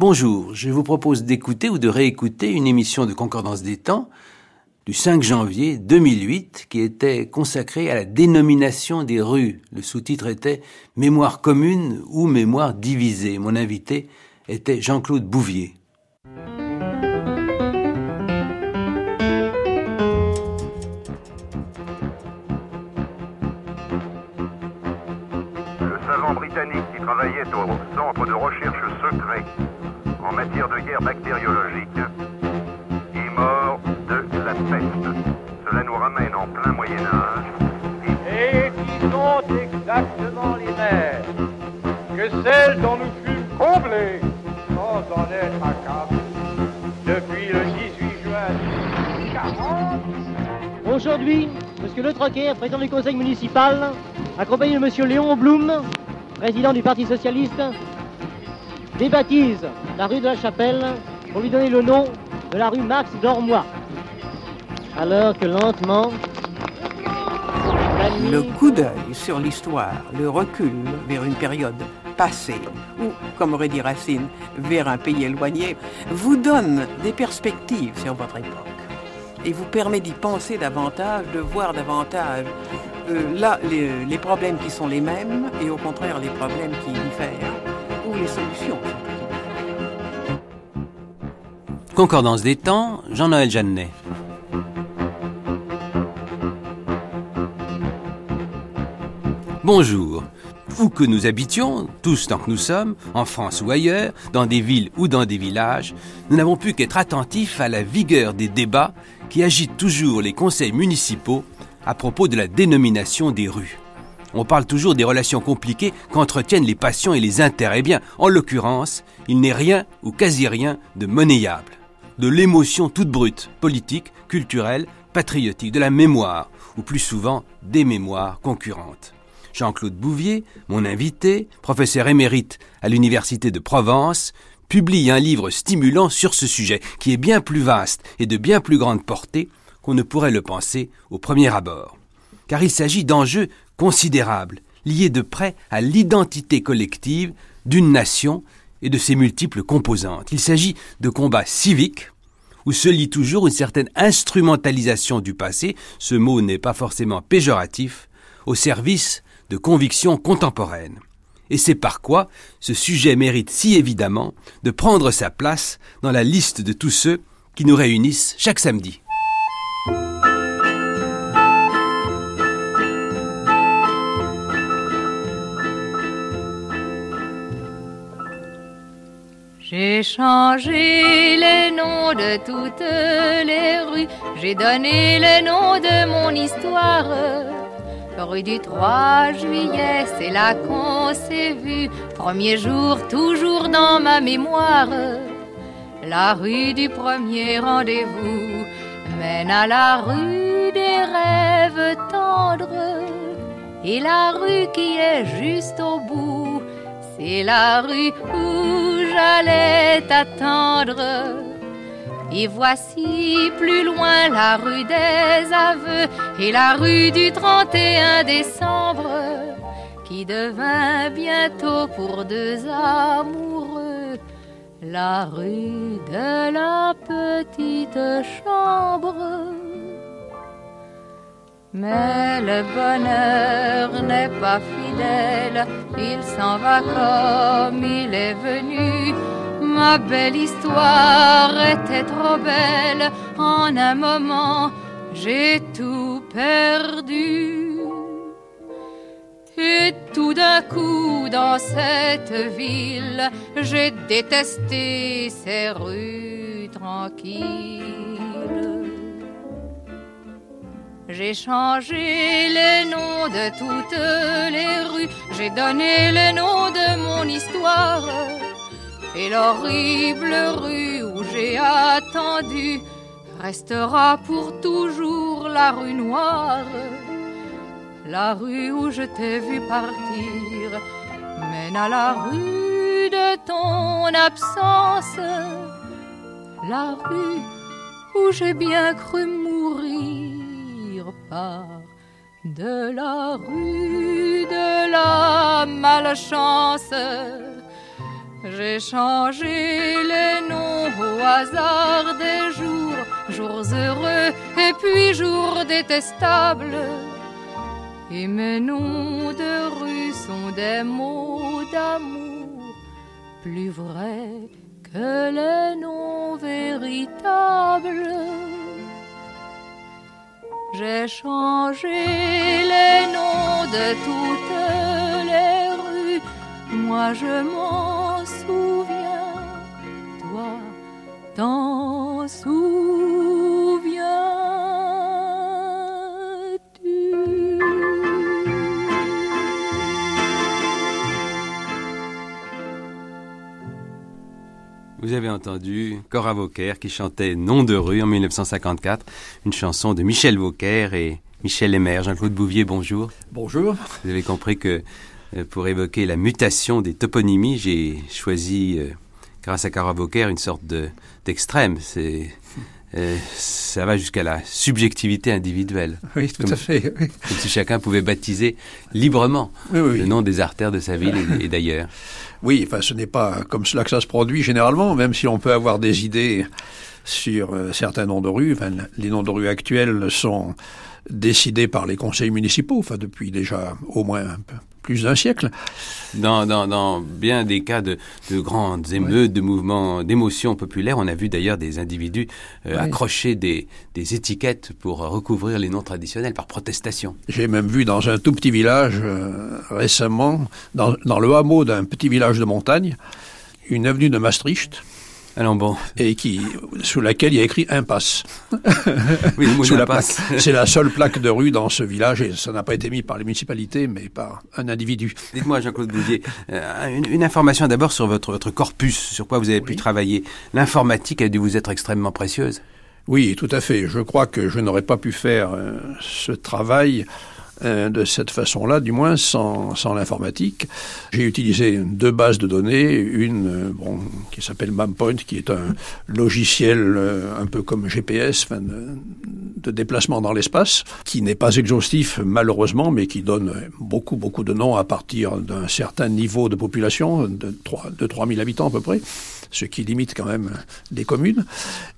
Bonjour, je vous propose d'écouter ou de réécouter une émission de Concordance des temps du 5 janvier 2008 qui était consacrée à la dénomination des rues. Le sous-titre était Mémoire commune ou mémoire divisée. Mon invité était Jean-Claude Bouvier. Le savant britannique qui travaillait au centre de recherche secret en matière de guerre bactériologique est mort de la peste. Cela nous ramène en plein Moyen Âge. et qui sont exactement les mêmes que celles dont nous fûmes comblés sans en être accablés depuis le 18 juin 40. Aujourd'hui, Monsieur Le Troquet, président du conseil municipal, accompagné de Monsieur Léon Blum, président du Parti socialiste, débaptise la rue de la Chapelle pour lui donner le nom de la rue Max Dormois. Alors que lentement, Le coup d'œil sur l'histoire, le recul vers une période passée, ou, comme aurait dit Racine, vers un pays éloigné, vous donne des perspectives sur votre époque et vous permet d'y penser davantage, de voir davantage euh, là les, les problèmes qui sont les mêmes et au contraire les problèmes qui diffèrent Concordance des temps, Jean-Noël Jeannet. Bonjour. Où que nous habitions, tous tant que nous sommes, en France ou ailleurs, dans des villes ou dans des villages, nous n'avons pu qu'être attentifs à la vigueur des débats qui agitent toujours les conseils municipaux à propos de la dénomination des rues. On parle toujours des relations compliquées qu'entretiennent les passions et les intérêts. Eh bien, en l'occurrence, il n'est rien ou quasi rien de monnayable. De l'émotion toute brute, politique, culturelle, patriotique, de la mémoire, ou plus souvent des mémoires concurrentes. Jean-Claude Bouvier, mon invité, professeur émérite à l'Université de Provence, publie un livre stimulant sur ce sujet, qui est bien plus vaste et de bien plus grande portée qu'on ne pourrait le penser au premier abord. Car il s'agit d'enjeux considérables, liés de près à l'identité collective d'une nation et de ses multiples composantes. Il s'agit de combats civiques, où se lie toujours une certaine instrumentalisation du passé, ce mot n'est pas forcément péjoratif, au service de convictions contemporaines. Et c'est par quoi ce sujet mérite si évidemment de prendre sa place dans la liste de tous ceux qui nous réunissent chaque samedi. J'ai changé les noms de toutes les rues, j'ai donné le nom de mon histoire. Rue du 3 juillet, c'est là qu'on s'est vu, premier jour toujours dans ma mémoire. La rue du premier rendez-vous mène à la rue des rêves tendres. Et la rue qui est juste au bout, c'est la rue où j'allais t'attendre. Et voici plus loin la rue des aveux et la rue du 31 décembre qui devint bientôt pour deux amoureux la rue de la petite chambre. Mais le bonheur n'est pas fidèle, il s'en va comme il est venu. Ma belle histoire était trop belle, en un moment j'ai tout perdu. Et tout d'un coup dans cette ville, j'ai détesté ces rues tranquilles. J'ai changé les noms de toutes les rues, j'ai donné le nom de mon histoire. Et l'horrible rue où j'ai attendu restera pour toujours la rue noire. La rue où je t'ai vu partir mène à la rue de ton absence. La rue où j'ai bien cru mourir de la rue de la malchance. J'ai changé les noms au hasard des jours, jours heureux et puis jours détestables. Et mes noms de rue sont des mots d'amour, plus vrais que les noms véritables. J'ai changé les noms de toutes les rues, moi je m'en souviens, toi t'en Vous entendu Cora Vauquer qui chantait Nom de rue en 1954, une chanson de Michel Vauquer et Michel Lemaire. Jean-Claude Bouvier, bonjour. Bonjour. Vous avez compris que euh, pour évoquer la mutation des toponymies, j'ai choisi, euh, grâce à Cora Vauquer, une sorte de, d'extrême. C'est, euh, ça va jusqu'à la subjectivité individuelle. Oui, tout à fait. oui. Comme si chacun pouvait baptiser librement Oui, oui. le nom des artères de sa ville et, et d'ailleurs. Oui, enfin, ce n'est pas comme cela que ça se produit généralement, même si on peut avoir des idées sur euh, certains noms de rues. Enfin, les noms de rues actuels sont décidés par les conseils municipaux, enfin, depuis déjà au moins un peu plus d'un siècle. Dans, dans, dans bien des cas de, de grandes émeutes, de mouvements d'émotions populaires, on a vu d'ailleurs des individus euh, Ouais. accrocher des, des étiquettes pour recouvrir les noms traditionnels par protestation. J'ai même vu dans un tout petit village euh, récemment, dans, dans le hameau d'un petit village de montagne, une avenue de Maastricht, Alors bon, et qui, sous laquelle il y a écrit impasse. oui, Sous la plaque. C'est la seule plaque de rue dans ce village et ça n'a pas été mis par les municipalités mais par un individu. Dites-moi, Jean-Claude Bouvier, euh, une, une information d'abord sur votre, votre corpus, sur quoi vous avez pu travailler. L'informatique a dû vous être extrêmement précieuse. Oui, tout à fait. Je crois que je n'aurais pas pu faire euh, ce travail euh, de cette façon-là, du moins sans, l'informatique. J'ai utilisé deux bases de données, une euh, bon, qui s'appelle MapPoint, qui est un logiciel euh, un peu comme GPS, de, de déplacement dans l'espace, qui n'est pas exhaustif malheureusement, mais qui donne beaucoup, beaucoup de noms à partir d'un certain niveau de population, de 3, de 3000 habitants à peu près, ce qui limite quand même les communes.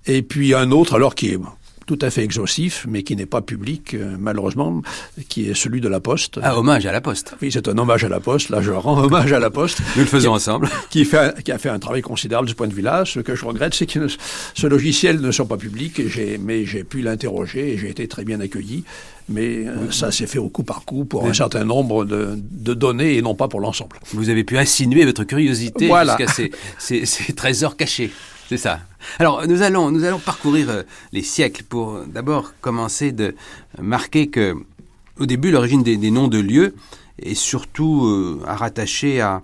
Et puis un autre alors qui est tout à fait exhaustif, mais qui n'est pas public, euh, malheureusement, qui est celui de la Poste. Ah, hommage à la Poste. Oui, c'est un hommage à la Poste. Là, je rends hommage à la Poste. Nous le faisons ensemble. Qui, fait, qui a fait un travail considérable de ce point de vue-là. Ce que je regrette, c'est que ne- ce logiciel ne soit pas public, mais j'ai pu l'interroger et j'ai été très bien accueilli. Mais euh, ça s'est fait au coup par coup pour un certain nombre de, de données et non pas pour l'ensemble. Vous avez pu insinuer votre curiosité Voilà. jusqu'à ces, ces- ces trésors cachés. C'est ça. Alors, nous allons, parcourir euh, les siècles pour euh, d'abord commencer de marquer que, au début, l'origine des, noms de lieux est surtout euh, à rattacher à,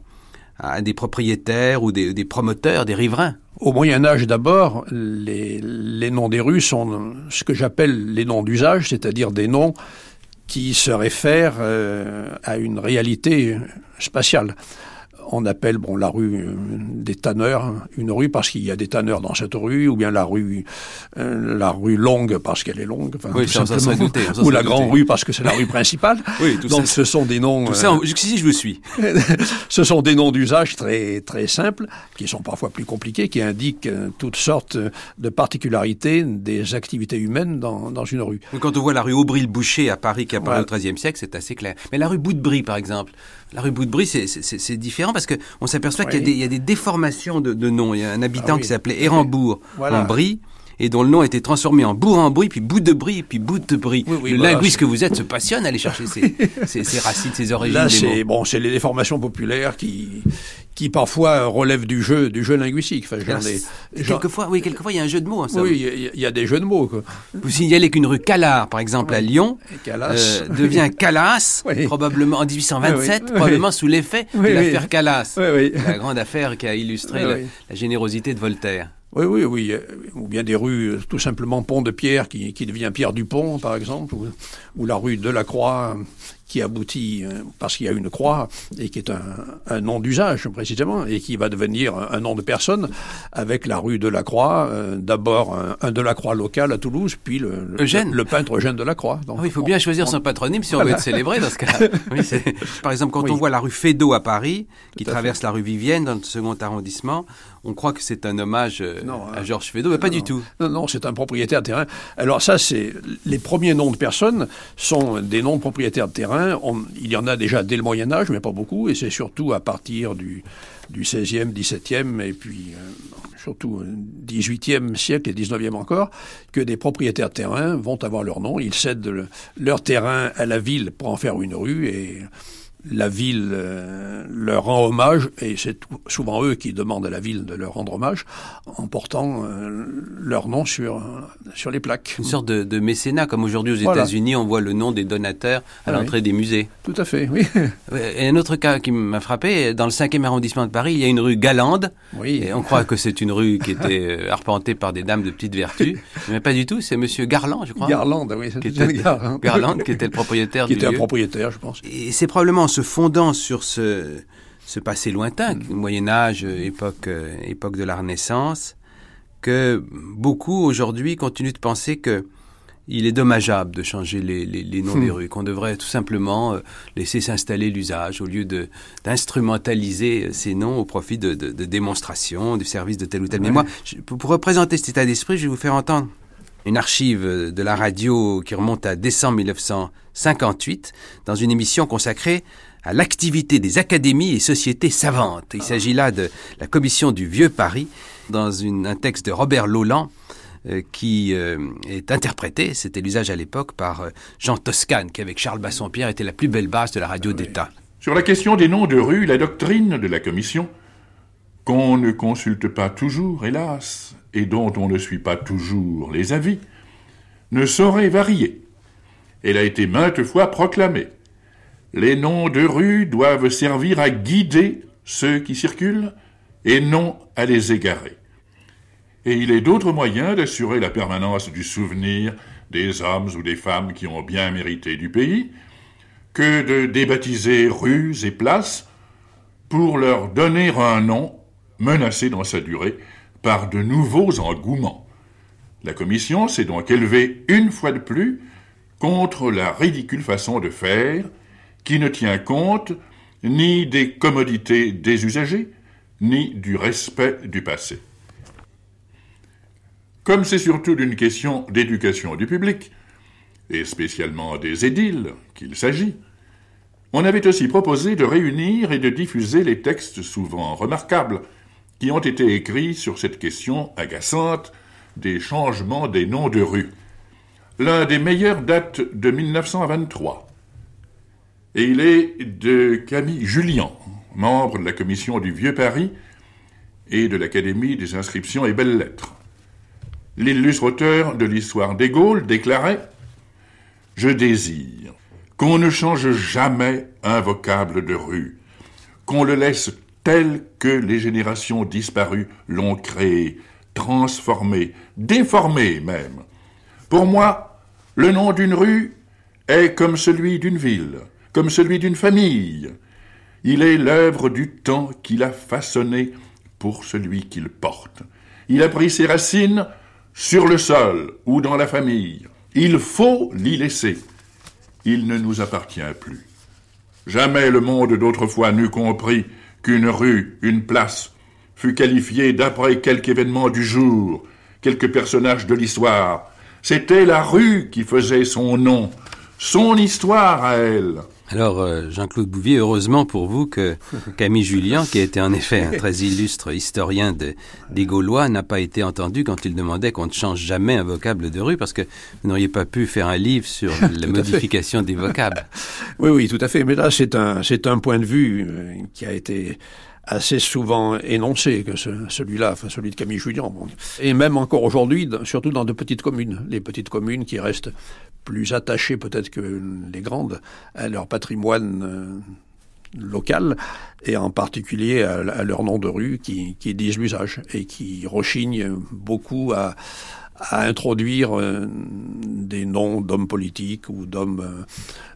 des propriétaires ou des, promoteurs, des riverains. Au Moyen Âge d'abord, les, les noms des rues sont ce que j'appelle les noms d'usage, c'est-à-dire des noms qui se réfèrent euh, à une réalité spatiale. On appelle bon la rue euh, des tanneurs une rue parce qu'il y a des tanneurs dans cette rue, ou bien la rue euh, la rue longue parce qu'elle est longue, enfin, Oui, ça, douté, ou la grande rue parce que c'est la rue principale. Oui, tout Donc ce sont des noms Tout euh, ça, jusqu'ici, je vous suis. ce sont des noms d'usage très très simples, qui sont parfois plus compliqués, qui indiquent toutes sortes de particularités des activités humaines dans, dans une rue. Quand on voit la rue Aubry-le-Boucher à Paris qui apparaît Voilà. au XIIIe siècle, c'est assez clair. Mais la rue Bout-de-Brie, par exemple, la rue Bout-de-Brie, c'est- différent parce qu'on s'aperçoit qu'il y, y a des déformations de, de noms. Il y a un habitant Ah oui, qui s'appelait tout à fait. Érambourg Voilà. en Brie et dont le nom a été transformé en Bourg en Brie, puis Bout de Brie, puis Bout de Brie. Oui, oui, le linguiste que vous êtes se passionne à aller chercher ces racines, ces origines Là, c'est bon, c'est les déformations populaires qui qui parfois relèvent du jeu du jeu linguistique. Enfin, j'en Alors, Quelquefois, oui, quelquefois, il y a un jeu de mots. somme. oui, il y a- il y, a des jeux de mots. Quoi. Vous signalez qu'une rue Calard, par exemple, à Lyon, euh, devient Calas, probablement en 1827, Oui, oui. probablement sous l'effet de l'affaire Calas. La grande affaire qui a illustré la générosité de Voltaire. Oui, oui, oui. euh, Ou bien des rues, euh, tout simplement Pont de Pierre qui, qui devient Pierre Dupont, par exemple, ou, ou la rue de la Croix qui aboutit euh, parce qu'il y a une croix et qui est un, un nom d'usage précisément et qui va devenir un, nom de personne avec la rue de la Croix, euh, d'abord un, un, de la Croix local à Toulouse, puis le, Eugène. le, peintre Eugène de la Croix. Donc, ah oui, il faut bien choisir son patronyme si on veut être célébré dans ce cas-là. Oui, par exemple, quand on voit la rue Fédot à Paris, qui traverse la rue Vivienne dans le second arrondissement, on croit que c'est un hommage euh, à hein. Georges Feydeau, mais pas du tout. Non, non, c'est un propriétaire de terrain. Alors ça, c'est les premiers noms de personnes sont des noms de propriétaires de terrain. il y en a déjà dès le Moyen Âge, mais pas beaucoup, et c'est surtout à partir du, du 16e, 17e, et puis euh, surtout 18e siècle et 19e encore, que des propriétaires de terrain vont avoir leur nom. Ils cèdent leur terrain à la ville pour en faire une rue, et la ville euh, leur rend hommage, et c'est souvent eux qui demandent à la ville de leur rendre hommage, en portant euh, leur nom sur, sur les plaques. Une sorte de, mécénat, comme aujourd'hui aux États-Unis, on voit le nom des donateurs à l'entrée des musées. Tout à fait, oui. Et un autre cas qui m'a frappé, dans le 5e arrondissement de Paris, il y a une rue Galande, oui. et on croit que c'est une rue qui était euh, arpentée par des dames de petite vertu, mais pas du tout, c'est Monsieur Garland, je crois. Garland, oui, qui était, Garland. Garland, qui était le propriétaire qui du était un propriétaire, je pense. Et c'est probablement se fondant sur ce, ce passé lointain, mm. Moyen Âge, époque, euh, époque de la Renaissance, que beaucoup aujourd'hui continuent de penser que il est dommageable de changer les, les, noms des mm. rues, qu'on devrait tout simplement euh, laisser s'installer l'usage au lieu de d'instrumentaliser ces noms au profit de, de, démonstrations, du service de tel ou tel. Mais moi, pour représenter cet état d'esprit, je vais vous faire entendre une archive de la radio qui remonte à décembre 1958, dans une émission consacrée à l'activité des académies et sociétés savantes. Il s'agit là de la commission du Vieux Paris, dans un texte de Robert Lolland, euh, qui euh, est interprété, c'était l'usage à l'époque, par euh, Jean Toscane, qui avec Charles Bassompierre était la plus belle base de la radio d'État. Sur la question des noms de rues, la doctrine de la commission, qu'on ne consulte pas toujours, hélas, et dont on ne suit pas toujours les avis, ne saurait varier. Elle a été maintes fois proclamée. Les noms de rues doivent servir à guider ceux qui circulent et non à les égarer. Et il est d'autres moyens d'assurer la permanence du souvenir des hommes ou des femmes qui ont bien mérité du pays que de débaptiser rues et places pour leur donner un nom menacé dans sa durée par de nouveaux engouements. La Commission s'est donc élevée une fois de plus contre la ridicule façon de faire qui ne tient compte ni des commodités des usagers, ni du respect du passé. Comme c'est surtout d'une question d'éducation du public, et spécialement des édiles qu'il s'agit, on avait aussi proposé de réunir et de diffuser les textes souvent remarquables qui ont été écrits sur cette question agaçante des changements des noms de rues. L'un des meilleurs date de 1923 et il est de Camille Julien, membre de la commission du Vieux Paris et de l'Académie des inscriptions et belles lettres. L'illustre auteur de l'histoire des Gaules déclarait Je désire qu'on ne change jamais un vocable de rue, qu'on le laisse tel que les générations disparues l'ont créé, transformé, déformé même. Pour moi, le nom d'une rue est comme celui d'une ville comme celui d'une famille. Il est l'œuvre du temps qu'il a façonné pour celui qu'il porte. Il a pris ses racines sur le sol ou dans la famille. Il faut l'y laisser. Il ne nous appartient plus. Jamais le monde d'autrefois n'eût compris qu'une rue, une place, fut qualifiée d'après quelque événement du jour, quelque personnage de l'histoire. C'était la rue qui faisait son nom, son histoire à elle. Alors, euh, Jean-Claude Bouvier, heureusement pour vous que Camille Julien, qui était en effet un très illustre historien des Gaulois, n'a pas été entendu quand il demandait qu'on ne change jamais un vocable de rue, parce que vous n'auriez pas pu faire un livre sur la modification des vocables. Oui, oui, tout à fait. Mais là, c'est un, c'est un point de vue euh, qui a été assez souvent énoncé que celui-là, enfin celui de Camille Julien. Et même encore aujourd'hui, surtout dans de petites communes, les petites communes qui restent plus attachées peut-être que les grandes à leur patrimoine euh, locales, et en particulier à, à leur nom de rue qui, qui disent l'usage et qui rechignent beaucoup à, à introduire euh, des noms d'hommes politiques ou d'hommes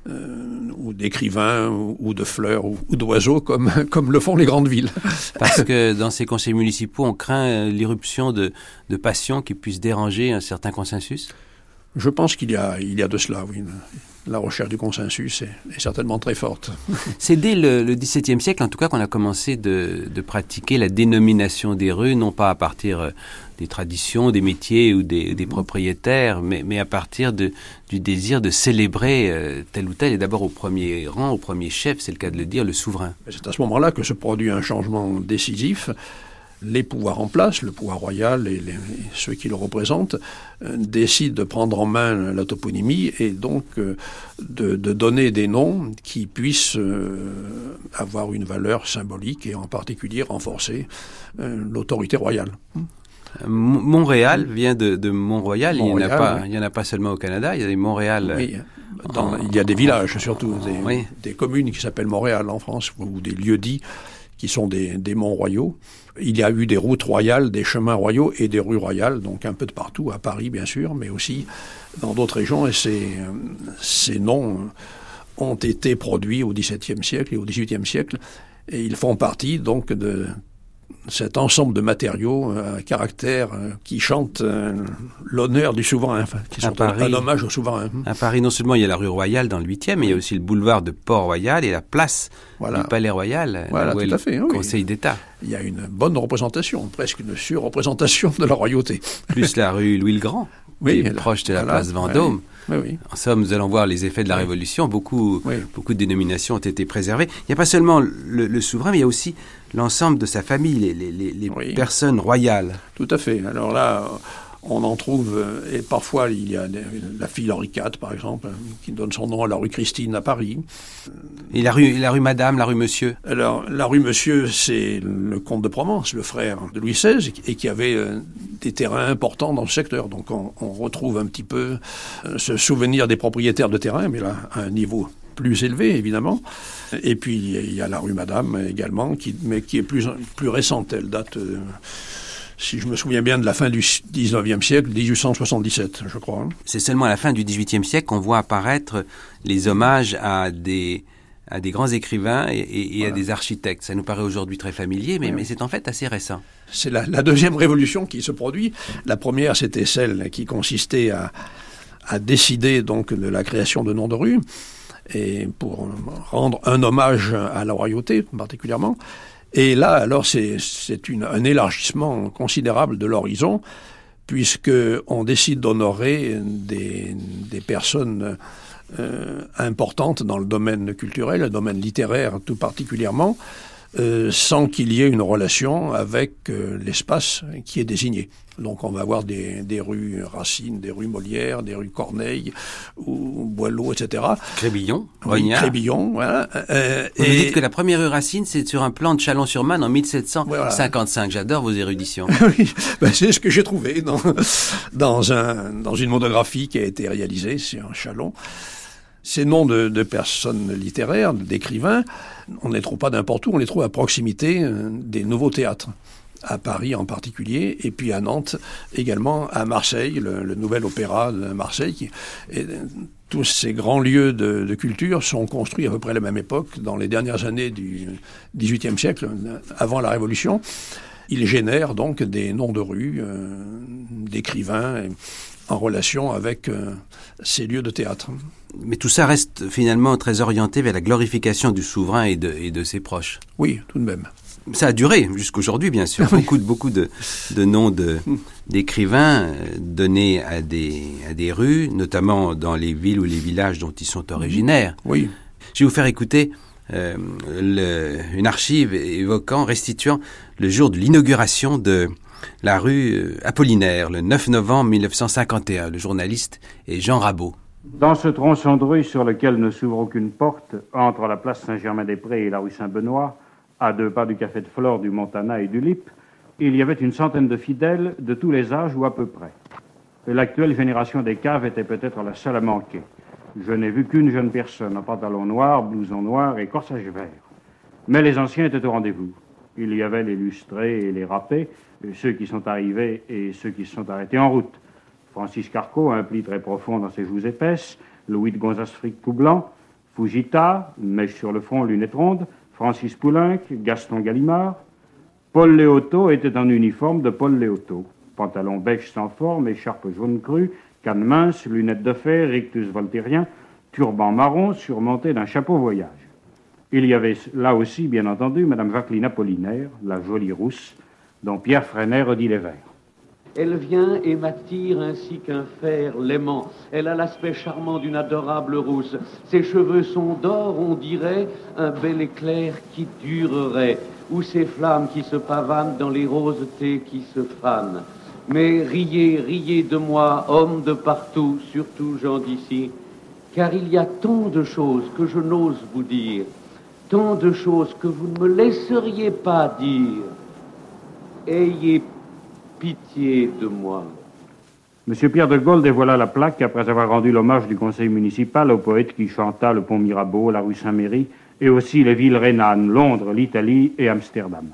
euh, ou d'écrivains ou, de fleurs ou, d'oiseaux comme, comme le font les grandes villes. Parce que dans ces conseils municipaux, on craint l'irruption de, de passions qui puissent déranger un certain consensus? Je pense qu'il y a, il y a de cela, oui la recherche du consensus est, certainement très forte. C'est dès le, XVIIe siècle, en tout cas, qu'on a commencé de, pratiquer la dénomination des rues, non pas à partir euh, des traditions, des métiers ou des, propriétaires, mais, à partir du désir de célébrer euh, tel ou tel, et d'abord au premier rang, au premier chef, c'est le cas de le dire, le souverain. C'est à ce moment-là que se produit un changement décisif les pouvoirs en place, le pouvoir royal et, ceux qui le représentent, euh, décident de prendre en main la toponymie et donc euh, de, donner des noms qui puissent euh, avoir une valeur symbolique et en particulier renforcer l'autorité royale. Montréal vient de, Mont-Royal. il n'y en, en, a pas seulement au Canada, il y a des Montréal. Oui. il y a des villages surtout, des, des communes qui s'appellent Montréal en France, ou des lieux dits qui sont des, des monts royaux. Il y a eu des routes royales, des chemins royaux et des rues royales, donc un peu de partout, à Paris bien sûr, mais aussi dans d'autres régions. Et ces, ces noms ont été produits au XVIIe siècle et au XVIIIe siècle. Et ils font partie donc de cet ensemble de matériaux euh, à caractère euh, qui chantent euh, l'honneur du souverain, qui sont un, hommage au souverain. À Paris, non seulement il y a la rue Royale dans le 8e, mais il y a aussi le boulevard de Port-Royal et la place du Palais Royal, voilà, tout à fait, Conseil d'État. Il y a une bonne représentation, presque une surreprésentation de la royauté. Plus la rue Louis-le-Grand, oui, proche de la place Vendôme. Oui, En somme, nous allons voir les effets de la Révolution. Beaucoup, beaucoup de dénominations ont été préservées. Il n'y a pas seulement le, souverain, mais il y a aussi l'ensemble de sa famille, les, les, les personnes royales. Tout à fait. Alors là, on en trouve, euh, et parfois il y a la fille Henri IV, par exemple, qui donne son nom à la rue Christine à Paris. Et la rue, la rue Madame, la rue Monsieur Alors, la rue Monsieur, c'est le comte de Provence, le frère de Louis XVI, et qui avait euh, des terrains importants dans le secteur. Donc, on, retrouve un petit peu euh, ce souvenir des propriétaires de terrain, mais là, à un niveau plus élevé, évidemment. Et puis, il y a la rue Madame également, qui, mais qui est plus, plus récente. Elle date si je me souviens bien, de la fin du 19e siècle, 1877, je crois. C'est seulement à la fin du 18e siècle qu'on voit apparaître les hommages à des, à des grands écrivains et, à des architectes. Ça nous paraît aujourd'hui très familier, mais, mais c'est en fait assez récent. C'est la, deuxième révolution qui se produit. La première, c'était celle qui consistait à, à décider donc de la création de noms de rue et pour rendre un hommage à la royauté particulièrement. Et là, alors, c'est un élargissement considérable de l'horizon, puisqu'on décide d'honorer des, des, personnes euh, importantes dans le domaine culturel, le domaine littéraire tout particulièrement, euh, sans qu'il y ait une relation avec euh, l'espace qui est désigné. Donc on va avoir des, des, rues Racine, des rues Molière, des rues Corneille, ou Boileau, etc. Crébillon, oui, Crébillon, voilà. Euh, Vous et... dites que la première rue Racine, c'est sur un plan de Chalon-sur-Marne en 1755. J'adore vos éruditions. oui, ben, c'est ce que j'ai trouvé dans, dans, un, dans une monographie qui a été réalisée sur Chalon. Ces noms de, personnes littéraires, d'écrivains, on ne les trouve pas n'importe où, on les trouve à proximité euh, des nouveaux théâtres à Paris en particulier, et puis à Nantes également, à Marseille, le, nouvel opéra de Marseille. tous ces grands lieux de, culture sont construits à peu près à la même époque, dans les dernières années du XVIIIe siècle, avant la Révolution. Ils génèrent donc des noms de rues, euh, d'écrivains, en relation avec ces lieux de théâtre. Mais tout ça reste finalement très orienté vers la glorification du souverain et de, et de ses proches. Oui, tout de même. Ça a duré jusqu'aujourd'hui, bien sûr. Beaucoup, de, beaucoup de, de noms d'écrivains euh, donnés à des, à des rues, notamment dans les villes ou les villages dont ils sont originaires. Oui. Je vais vous faire écouter euh, une archive évoquant, restituant le jour de l'inauguration de la rue euh, Apollinaire, le 9 novembre 1951. Le journaliste est Jean Rabot. Dans ce tronçon de rue sur lequel ne s'ouvre aucune porte, entre la place Saint-Germain-des-Prés et la rue Saint-Benoît, à deux pas du café de Flore, du Montana et du Lip, il y avait une centaine de fidèles de tous les âges ou à peu près. L'actuelle génération des caves était peut-être la seule à manquer. Je n'ai vu qu'une jeune personne en pantalon noir, blouson noir et corsage vert. Mais les anciens étaient au rendez-vous. Il y avait les lustrés et les râpés, ceux qui sont arrivés et ceux qui se sont arrêtés en route. Francis Carco, un pli très profond dans ses joues épaisses, Louis de Gonzasfric tout blanc, Fujita, mèche sur le front, lunettes rondes, Francis Poulenc, Gaston Gallimard. Paul Léoto était en uniforme de Paul Léoto. Pantalon beige sans forme, écharpe jaune crue, canne mince, lunettes de fer, rictus voltairien, turban marron surmonté d'un chapeau voyage. Il y avait là aussi, bien entendu, Madame Vacline Apollinaire, la jolie rousse, dont Pierre Freinet redit les vers. Elle vient et m'attire ainsi qu'un fer l'aimant. Elle a l'aspect charmant d'une adorable rousse. Ses cheveux sont d'or, on dirait, un bel éclair qui durerait, ou ces flammes qui se pavanent dans les rosetés qui se fanent. Mais riez, riez de moi, hommes de partout, surtout gens d'ici, car il y a tant de choses que je n'ose vous dire, tant de choses que vous ne me laisseriez pas dire. Ayez pitié de moi. Monsieur Pierre de Gaulle dévoila la plaque après avoir rendu l'hommage du conseil municipal au poète qui chanta le pont Mirabeau, la rue Saint-Méry et aussi les villes rhénanes, Londres, l'Italie et Amsterdam.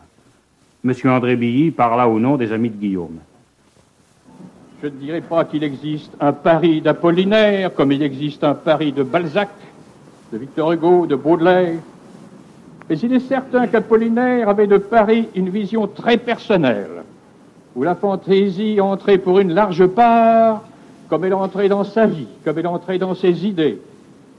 Monsieur André Billy parla au nom des amis de Guillaume. Je ne dirais pas qu'il existe un Paris d'Apollinaire comme il existe un Paris de Balzac, de Victor Hugo, de Baudelaire. Mais il est certain qu'Apollinaire avait de Paris une vision très personnelle où la fantaisie entrait pour une large part, comme elle entrait dans sa vie, comme elle entrait dans ses idées,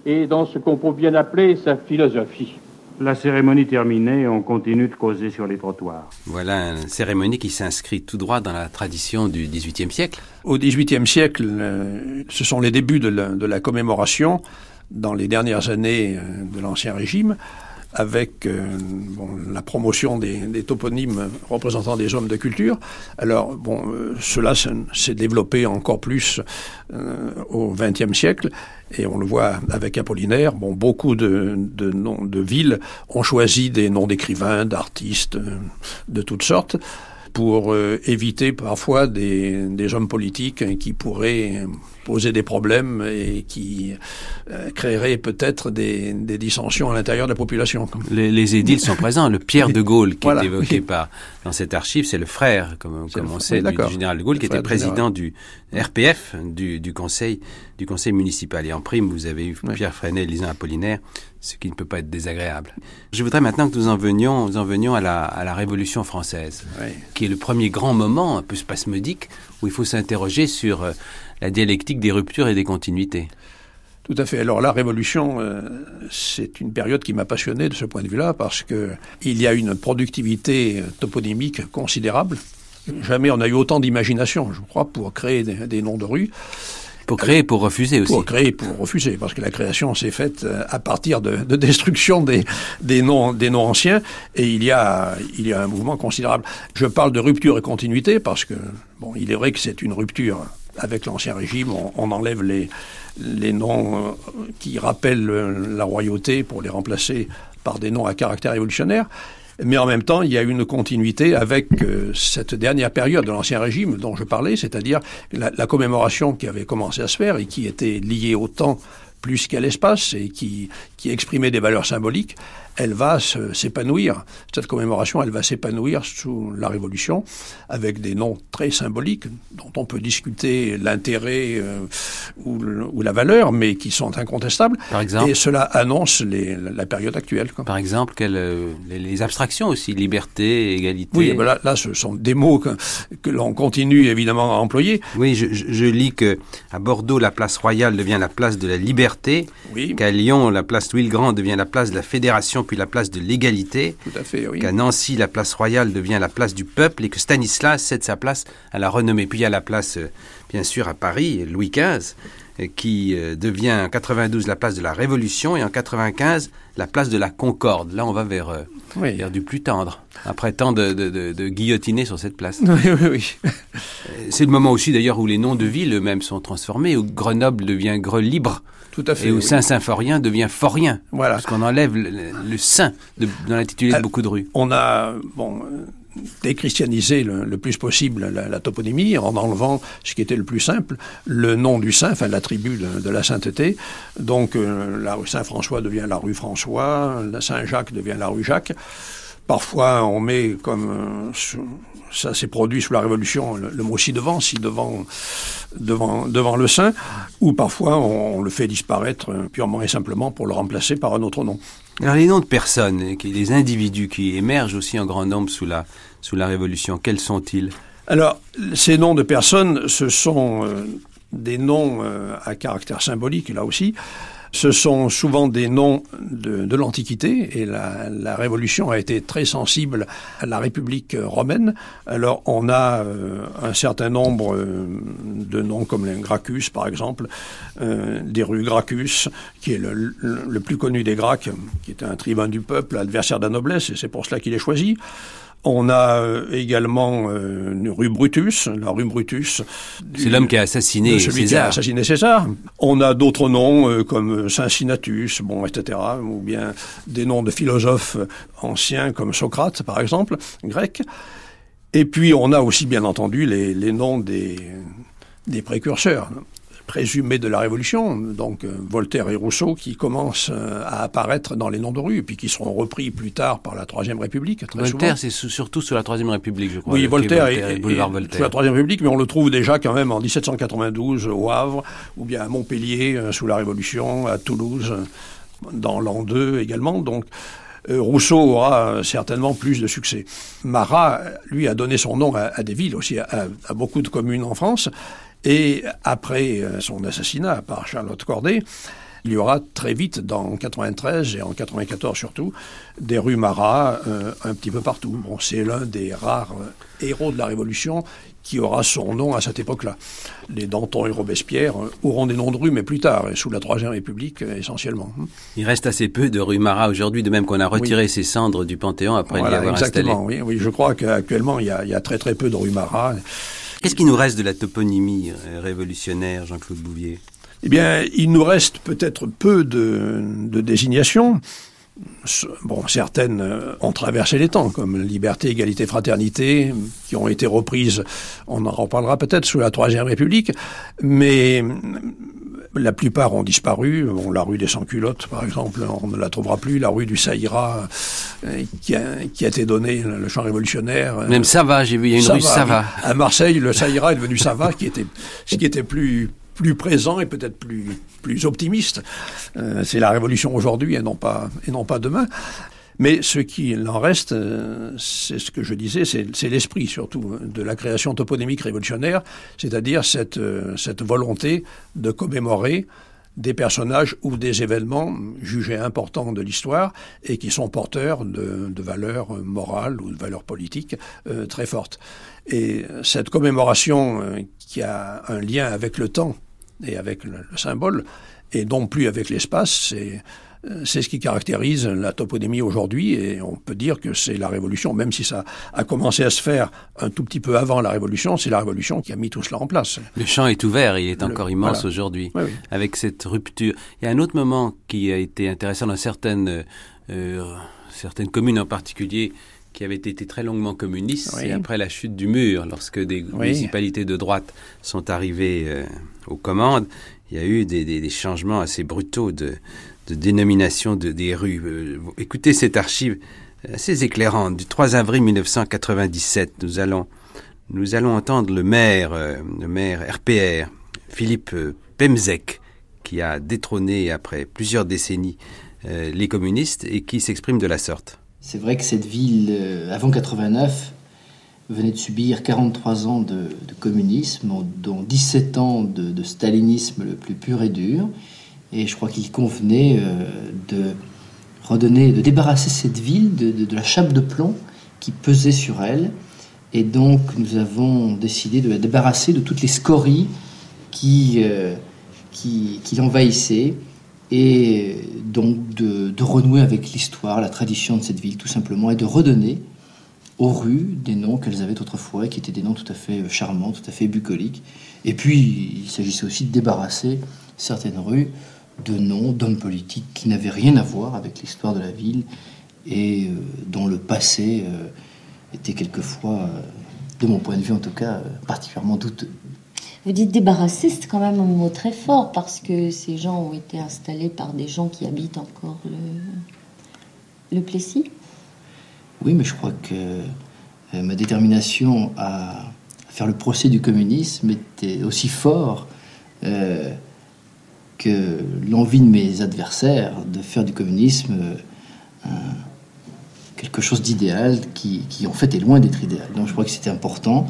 et dans ce qu'on peut bien appeler sa philosophie. La cérémonie terminée, on continue de causer sur les trottoirs. Voilà une cérémonie qui s'inscrit tout droit dans la tradition du XVIIIe siècle. Au XVIIIe siècle, euh, ce sont les débuts de la, de la commémoration dans les dernières années euh, de l'Ancien Régime avec euh, la promotion des, toponymes représentant des hommes de culture. Alors, bon, euh, cela s'est développé encore plus euh, au XXe siècle, et on le voit avec Apollinaire. Bon, beaucoup de, noms de villes ont choisi des noms d'écrivains, d'artistes, de toutes sortes pour éviter parfois des, hommes politiques qui pourraient poser des problèmes et qui euh, créeraient peut-être des, des, dissensions à l'intérieur de la population. Les, les, édiles sont présents. Le Pierre de Gaulle qui voilà, est évoqué oui. par dans cette archive, c'est le frère, comme, comme on sait, du, du, général de Gaulle, le qui était président du RPF, du, du, conseil du conseil municipal. Et en prime, vous avez eu oui. Pierre Freinet, Lisan Apollinaire, ce qui ne peut pas être désagréable. Je voudrais maintenant que nous en venions, nous en venions à, la, à la Révolution française, oui. qui est le premier grand moment, un peu spasmodique, où il faut s'interroger sur euh, la dialectique des ruptures et des continuités. Tout à fait. Alors la Révolution, euh, c'est une période qui m'a passionné de ce point de vue-là, parce que il y a une productivité toponymique considérable. Jamais on a eu autant d'imagination, je crois, pour créer des, des noms de rues. Pour créer, pour refuser aussi. Pour créer, pour refuser, parce que la création s'est faite à partir de, de destruction des, des, noms, des noms anciens, et il y, a, il y a un mouvement considérable. Je parle de rupture et continuité, parce que, bon, il est vrai que c'est une rupture avec l'Ancien Régime, on, enlève les, noms qui rappellent la royauté pour les remplacer par des noms à caractère révolutionnaire mais en même temps, il y a une continuité avec euh, cette dernière période de l'Ancien Régime dont je parlais, c'est-à-dire la, commémoration qui avait commencé à se faire et qui était liée au temps plus qu'à l'espace et qui exprimait des valeurs symboliques, elle va s'épanouir. Cette commémoration, elle va s'épanouir sous la Révolution avec des noms très symboliques dont on peut discuter l'intérêt euh, ou, ou, la valeur, mais qui sont incontestables. Par exemple, et cela annonce les, la période actuelle. Quoi. Par exemple, quelle, euh, les, abstractions aussi, liberté, égalité. Oui, ben là, là, ce sont des mots que, que l'on continue évidemment à employer. Oui, je, je, lis que à Bordeaux, la place royale devient la place de la liberté, oui. qu'à Lyon, la place Louis le Grand devient la place de la fédération puis la place de l'égalité, oui. qu'à Nancy, la place royale devient la place du peuple et que Stanislas cède sa place à la renommée. Puis il y a la place, euh, bien sûr, à Paris, Louis XV, qui euh, devient en 92 la place de la Révolution et en 95 la place de la Concorde. Là, on va vers, oui. vers du plus tendre, après tant de, de, de, de guillotiner sur cette place. Oui, oui, oui. C'est le moment aussi, d'ailleurs, où les noms de villes eux-mêmes sont transformés, où Grenoble devient Grelibre. Tout à fait. Et où Saint-Symphorien devient Forien. Voilà. Parce qu'on enlève le, le, saint dans l'intitulé de beaucoup de rues. On a, bon, déchristianiser le, plus possible la, toponymie en enlevant ce qui était le plus simple, le nom du saint, enfin l'attribut de, de, la sainteté. Donc euh, la rue Saint-François devient la rue François, la Saint-Jacques devient la rue Jacques. Parfois, on met comme euh, ça s'est produit sous la Révolution le, mot ci devant, ci devant, devant, le saint, ou parfois on, on, le fait disparaître purement et simplement pour le remplacer par un autre nom. Alors les noms de personnes, les individus qui émergent aussi en grand nombre sous la, sous la Révolution, quels sont-ils? Alors ces noms de personnes, ce sont euh, des noms euh, à caractère symbolique là aussi. Ce sont souvent des noms de, l'Antiquité et la, la, Révolution a été très sensible à la République romaine. Alors on a euh, un certain nombre de noms comme Gracchus par exemple, des rues Gracchus, qui est le, le, le, plus connu des Gracques, qui était un tribun du peuple, adversaire de la noblesse, et c'est pour cela qu'il est choisi. On a euh, également euh, une rue Brutus, la rue Brutus. C'est l'homme qui a assassiné celui César. Qui a assassiné César. On a d'autres noms euh, comme Cincinnatus, bon, etc. Ou bien des noms de philosophes anciens comme Socrate, par exemple, grec. Et puis on a aussi, bien entendu, les, les noms des, des précurseurs présumés de la Révolution, donc euh, Voltaire et Rousseau, qui commencent euh, à apparaître dans les noms de rue, puis qui seront repris plus tard par la Troisième République. Très Voltaire, c'est surtout sous la Troisième République, je crois. Oui, Voltaire, Voltaire, et, et, boulevard Voltaire. sous la Troisième République, mais on le trouve déjà quand même en 1792 au Havre, ou bien à Montpellier euh, sous la Révolution, à Toulouse dans l'an 2 également. Donc, Rousseau aura certainement plus de succès. Marat, lui, a donné son nom à, à des villes aussi, à, à, beaucoup de communes en France. Et après euh, son assassinat par Charlotte Corday, il y aura très vite, dans 93 et en 94 surtout, des rues Marat euh, un petit peu partout. Bon, c'est l'un des rares euh, héros de la Révolution qui aura son nom à cette époque-là. Les Danton et Robespierre auront des noms de rues, mais plus tard, sous la Troisième République essentiellement. Il reste assez peu de rues Marat aujourd'hui, de même qu'on a retiré oui. ses cendres du Panthéon après voilà, l'y avoir exactement, installé. Oui, oui, je crois qu'actuellement, il, il, y a très très peu de rues Marat. Qu'est-ce qui nous reste de la toponymie révolutionnaire, Jean-Claude Bouvier? Eh bien, il nous reste peut-être peu de, de, désignations. Bon, certaines ont traversé les temps, comme liberté, égalité, fraternité, qui ont été reprises, on en reparlera peut-être, sous la Troisième République, mais la plupart ont disparu. Bon, la rue des Sans-Culottes, par exemple, on ne la trouvera plus. La rue du Saïra, euh, qui, a, qui, a, été donnée, le champ révolutionnaire. Même Sava, j'ai vu, il y a une Sava, rue Sava. À Marseille, le Saïra est devenu Sava, qui était, ce qui était plus plus présent et peut-être plus, plus optimiste. Euh, c'est la révolution aujourd'hui et non pas, et non pas demain. Mais ce qu'il en reste, euh, c'est ce que je disais, c'est l'esprit surtout de la création toponymique révolutionnaire, c'est-à-dire cette, euh, cette volonté de commémorer des personnages ou des événements jugés importants de l'histoire et qui sont porteurs de, valeurs morales ou de valeurs politiques euh, très fortes. Et cette commémoration euh, qui a un lien avec le temps et avec le symbole, et non plus avec l'espace, c'est c'est ce qui caractérise la toponymie aujourd'hui et on peut dire que c'est la révolution, même si ça a commencé à se faire un tout petit peu avant la révolution, c'est la révolution qui a mis tout cela en place. Le champ est ouvert, il est encore Le, immense voilà. aujourd'hui, oui, oui. avec cette rupture. Il y a un autre moment qui a été intéressant dans certaines, euh, certaines communes en particulier, qui avait été très longuement communiste, oui. c'est après la chute du mur, lorsque des oui. municipalités de droite sont arrivées euh, aux commandes, il y a eu des, des, des changements assez brutaux de, de dénomination de, des rues. Euh, écoutez cette archive assez éclairante du 3 avril 1997. Nous allons, nous allons entendre le maire, euh, le maire RPR, Philippe euh, Pemzek, qui a détrôné après plusieurs décennies les communistes et qui s'exprime de la sorte. C'est vrai que cette ville, avant 89, venait de subir 43 ans de, communisme, dont 17 ans de, stalinisme le plus pur et dur. Et je crois qu'il convenait euh, de redonner, de débarrasser cette ville de, la chape de plomb qui pesait sur elle. Et donc nous avons décidé de la débarrasser de toutes les scories qui, euh, qui, l'envahissaient et donc de, de renouer avec l'histoire, la tradition de cette ville tout simplement et de redonner aux rues des noms qu'elles avaient autrefois, qui étaient des noms tout à fait charmants, tout à fait bucoliques. Et puis, il s'agissait aussi de débarrasser certaines rues de noms d'hommes politiques qui n'avaient rien à voir avec l'histoire de la ville et euh, dont le passé euh, était quelquefois, euh, de mon point de vue en tout cas, particulièrement douteux. Vous dites débarrasser, c'est quand même un mot très fort parce que ces gens ont été installés par des gens qui habitent encore le, le Plessis. Oui, mais je crois que ma détermination à, faire le procès du communisme était aussi fort que l'envie de mes adversaires de faire du communisme euh, quelque chose d'idéal qui, qui, en fait est loin d'être idéal. Donc je crois que c'était important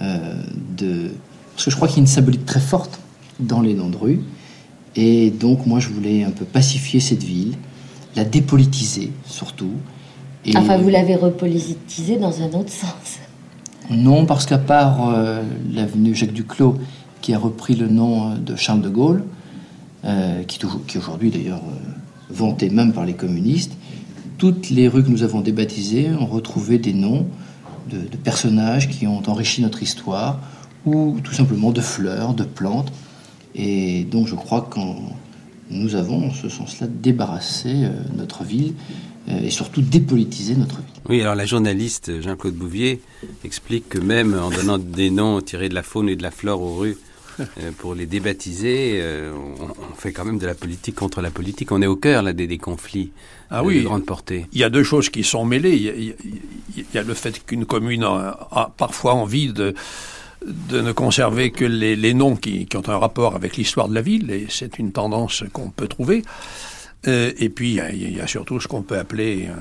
euh, de... Parce que je crois qu'il y a une symbolique très forte dans les noms de rue. Et donc moi je voulais un peu pacifier cette ville, la dépolitiser surtout. Et- Enfin, vous l'avez repolitisé dans un autre sens. non, parce qu'à part euh, l'avenue Jacques Duclos, qui a repris le nom de Charles de Gaulle, euh, qui, qui aujourd'hui d'ailleurs euh, vanté même par les communistes, toutes les rues que nous avons débaptisées ont retrouvé des noms de, personnages qui ont enrichi notre histoire, ou tout simplement de fleurs, de plantes. Et donc je crois que nous avons, en ce sens-là, débarrassé euh, notre ville euh, et surtout dépolitisé notre ville. Oui, alors la journaliste Jean-Claude Bouvier explique que même en donnant des noms tirés de la faune et de la flore aux rues pour les débaptiser, euh, on, on fait quand même de la politique contre la politique. On est au cœur là, des, des conflits Ah euh, oui. de grande portée. Il y a deux choses qui sont mêlées. Il y a, il y le fait qu'une commune a, a parfois envie de, de ne conserver que les, les noms qui, qui ont un rapport avec l'histoire de la ville, et c'est une tendance qu'on peut trouver. Euh, et puis, il y, a, il y a surtout ce qu'on peut appeler euh,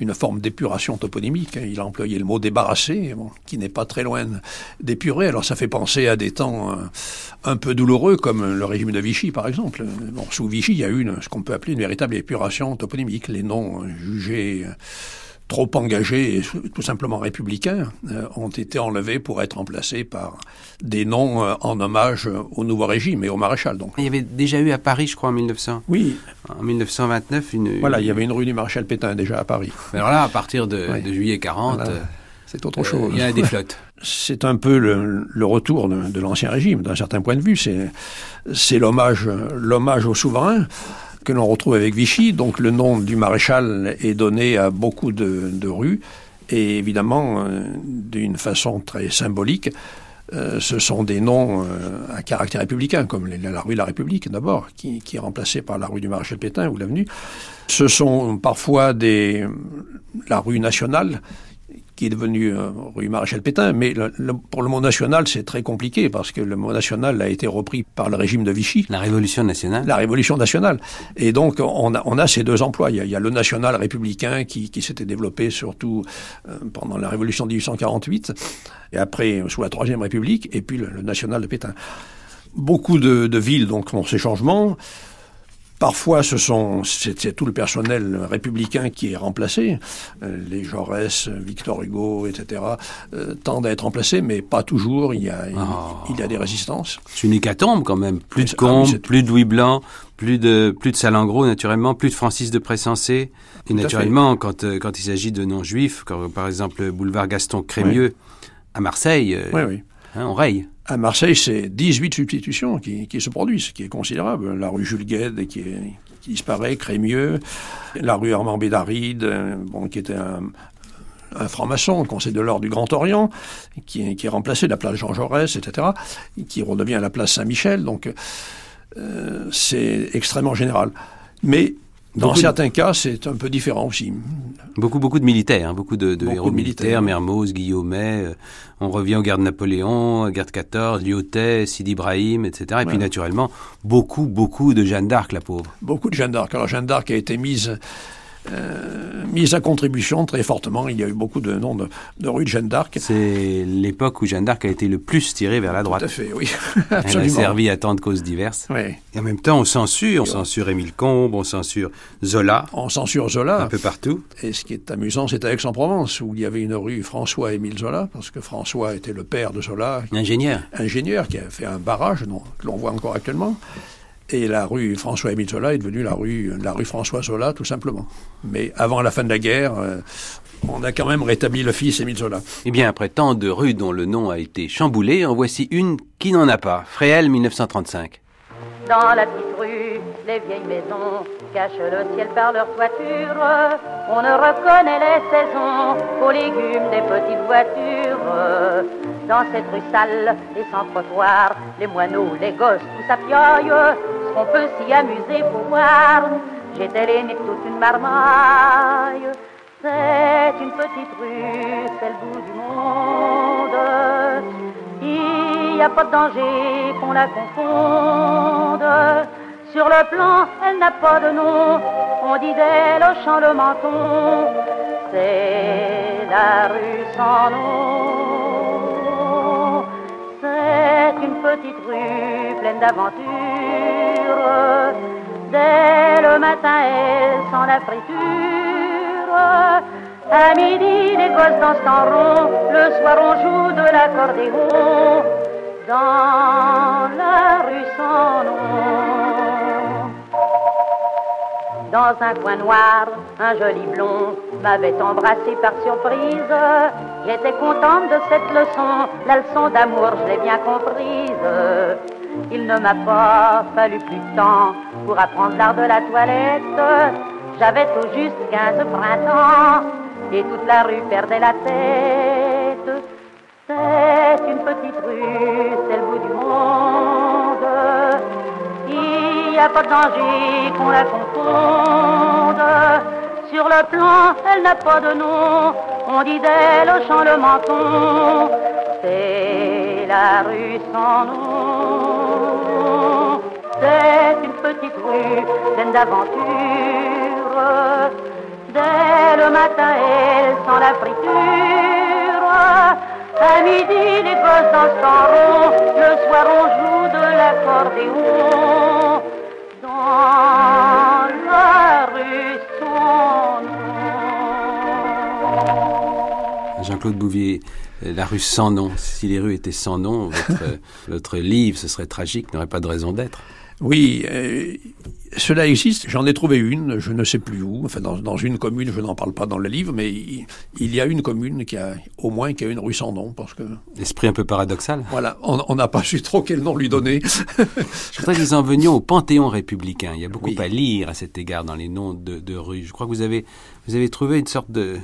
une forme d'épuration toponymique. hein. Il a employé le mot débarrasser, bon, qui n'est pas très loin d'épurer. Alors, ça fait penser à des temps euh, un peu douloureux, comme le régime de Vichy, par exemple. Sous Vichy, il y a eu une, ce qu'on peut appeler une véritable épuration toponymique. Les noms euh, jugés euh, trop engagés et tout simplement républicains euh, ont été enlevés pour être remplacés par des noms euh, en hommage euh, au nouveau régime et au maréchal. Donc, Il y avait déjà eu à Paris, je crois, en 1900. oui, En 1929, une. voilà, il y avait une rue du maréchal Pétain déjà à Paris. Mais Alors là, à partir de, Oui. de juillet 40, Voilà. euh, C'est autre chose. il y a des flottes. c'est un peu le, le retour de, de l'ancien régime, d'un certain point de vue. C'est, c'est l'hommage, l'hommage au souverain que l'on retrouve avec Vichy. Donc le nom du maréchal est donné à beaucoup de, rues. Et évidemment, euh, d'une façon très symbolique, euh, ce sont des noms euh, à caractère républicain, comme la rue de la République d'abord, qui, est remplacée par la rue du Maréchal Pétain ou l'avenue. Ce sont parfois la rue nationale qui est devenue euh, rue Maréchal Pétain, mais le- le- pour le mot national, c'est très compliqué parce que le mot national a été repris par le régime de Vichy. La Révolution nationale. La Révolution nationale. Et donc, on a, on a ces deux emplois. Il y a, il y a le national républicain qui, qui s'était développé surtout euh, pendant la Révolution de 1848, et après sous la Troisième République, et puis le, le national de Pétain. Beaucoup de, de villes donc font ces changements. Parfois, ce sont c'est tout le personnel républicain qui est remplacé. Euh, les Jaurès, Victor Hugo, etc. euh, tendent à être remplacés, mais pas toujours. Il y a, Oh. il y a des résistances. C'est une hécatombe quand même. Plus de ah oui, Combes, plus de Louis Blanc, plus de plus de Salengro naturellement, plus de Francis de Pressensé. Et naturellement, quand euh, quand il s'agit de noms juifs, comme par exemple le boulevard Gaston Crémieux à Marseille, Oui, hein, on raye. À Marseille, c'est 18 substitutions qui, se produisent, ce qui est considérable. La rue Jules Gued qui, disparaît, Crémieux, la rue Armand Bédaride, euh, qui était un, franc-maçon, conseil de l'ordre du Grand Orient, qui est, remplacé la place Jean Jaurès, etc., qui redevient la place Saint-Michel. Donc, euh, c'est extrêmement général. Mais dans Beaucoup de- certains cas, c'est un peu différent aussi. Beaucoup, beaucoup de militaires, hein, beaucoup de, de Beaucoup héros de militaires, militaires. Mermoz, Guillaumet, euh, on revient aux guerres de Napoléon, guerre de 14, Lyotet, Sidi Ibrahim, etc. Et puis naturellement, beaucoup, beaucoup de Jeanne d'Arc, la pauvre. beaucoup de Jeanne d'Arc. Alors Jeanne d'Arc a été mise, euh, mise à contribution très fortement. Il y a eu beaucoup de noms de, de rues de Jeanne d'Arc. C'est l'époque où Jeanne d'Arc a été le plus tirée vers la droite. Tout à fait, oui. Elle a Absolument. servi à tant de causes diverses. Oui. Et en même temps, on censure, on censure Émile Combes, on censure Zola, On censure Zola. un peu partout. Et ce qui est amusant, c'est à Aix-en-Provence, où il y avait une rue François-Émile Zola, parce que François était le père de Zola, Ingénieur. ingénieur, qui a fait un barrage, dont- que l'on voit encore actuellement. Et la rue François-Émile Zola est devenue la rue, la rue François Zola, tout simplement. Mais avant la fin de la guerre, euh, on a quand même rétabli le fils Émile Zola. Eh bien, après tant de rues dont le nom a été chamboulé, en voici une qui n'en a pas. Fréhel, 1935. Dans la petite rue, les vieilles maisons cachent le ciel par leur toiture. On ne reconnaît les saisons qu'aux légumes des petites voitures. Dans cette rue sale et sans trottoir, les moineaux, les gosses, tout ça pioille. On peut s'y amuser pour voir. J'étais l'aîné de toute une marmaille. C'est une petite rue, c'est le bout du monde. Il n'y a pas de danger qu'on la confonde. Sur le plan, elle n'a pas de nom. On dit d'elle au champ le menton. C'est la rue sans nom. C'est une petite rue pleine d'aventures. Dès le matin, elle sent la friture. À midi, les gosses dansent en rond. Le soir, on joue de l'accordéon. Dans la rue sans nom. Dans un coin noir, un joli blond m'avait embrassé par surprise. J'étais contente de cette leçon, la leçon d'amour, je l'ai bien comprise. Il ne m'a pas fallu plus de temps pour apprendre l'art de la toilette. J'avais tout juste 15 printemps et toute la rue perdait la tête. C'est une petite rue, c'est le bout du monde. Il n'y a pas de danger qu'on la confonde. Sur le plan, elle n'a pas de nom. On dit d'elle au champ le menton. C'est la rue sans nom. C'est une petite rue pleine d'aventures. Dès le matin, elle sent la friture. À midi, les gosses dansent en rond. Le soir, on joue de l'accordéon. Dans la rue. Jean-Claude Bouvier, euh, la rue sans nom. Si les rues étaient sans nom, votre, euh, votre livre, ce serait tragique, n'aurait pas de raison d'être. Oui, euh, cela existe. J'en ai trouvé une, je ne sais plus où. Enfin, dans, dans une commune, je n'en parle pas dans le livre, mais il, il y a une commune qui a au moins qui a une rue sans nom, parce que Esprit un peu paradoxal. voilà, on on n'a pas su trop quel nom lui donner. Je voudrais que nous en venions au Panthéon républicain. Il y a beaucoup Oui. à lire à cet égard dans les noms de, de rues. Je crois que vous avez, vous avez trouvé une sorte de,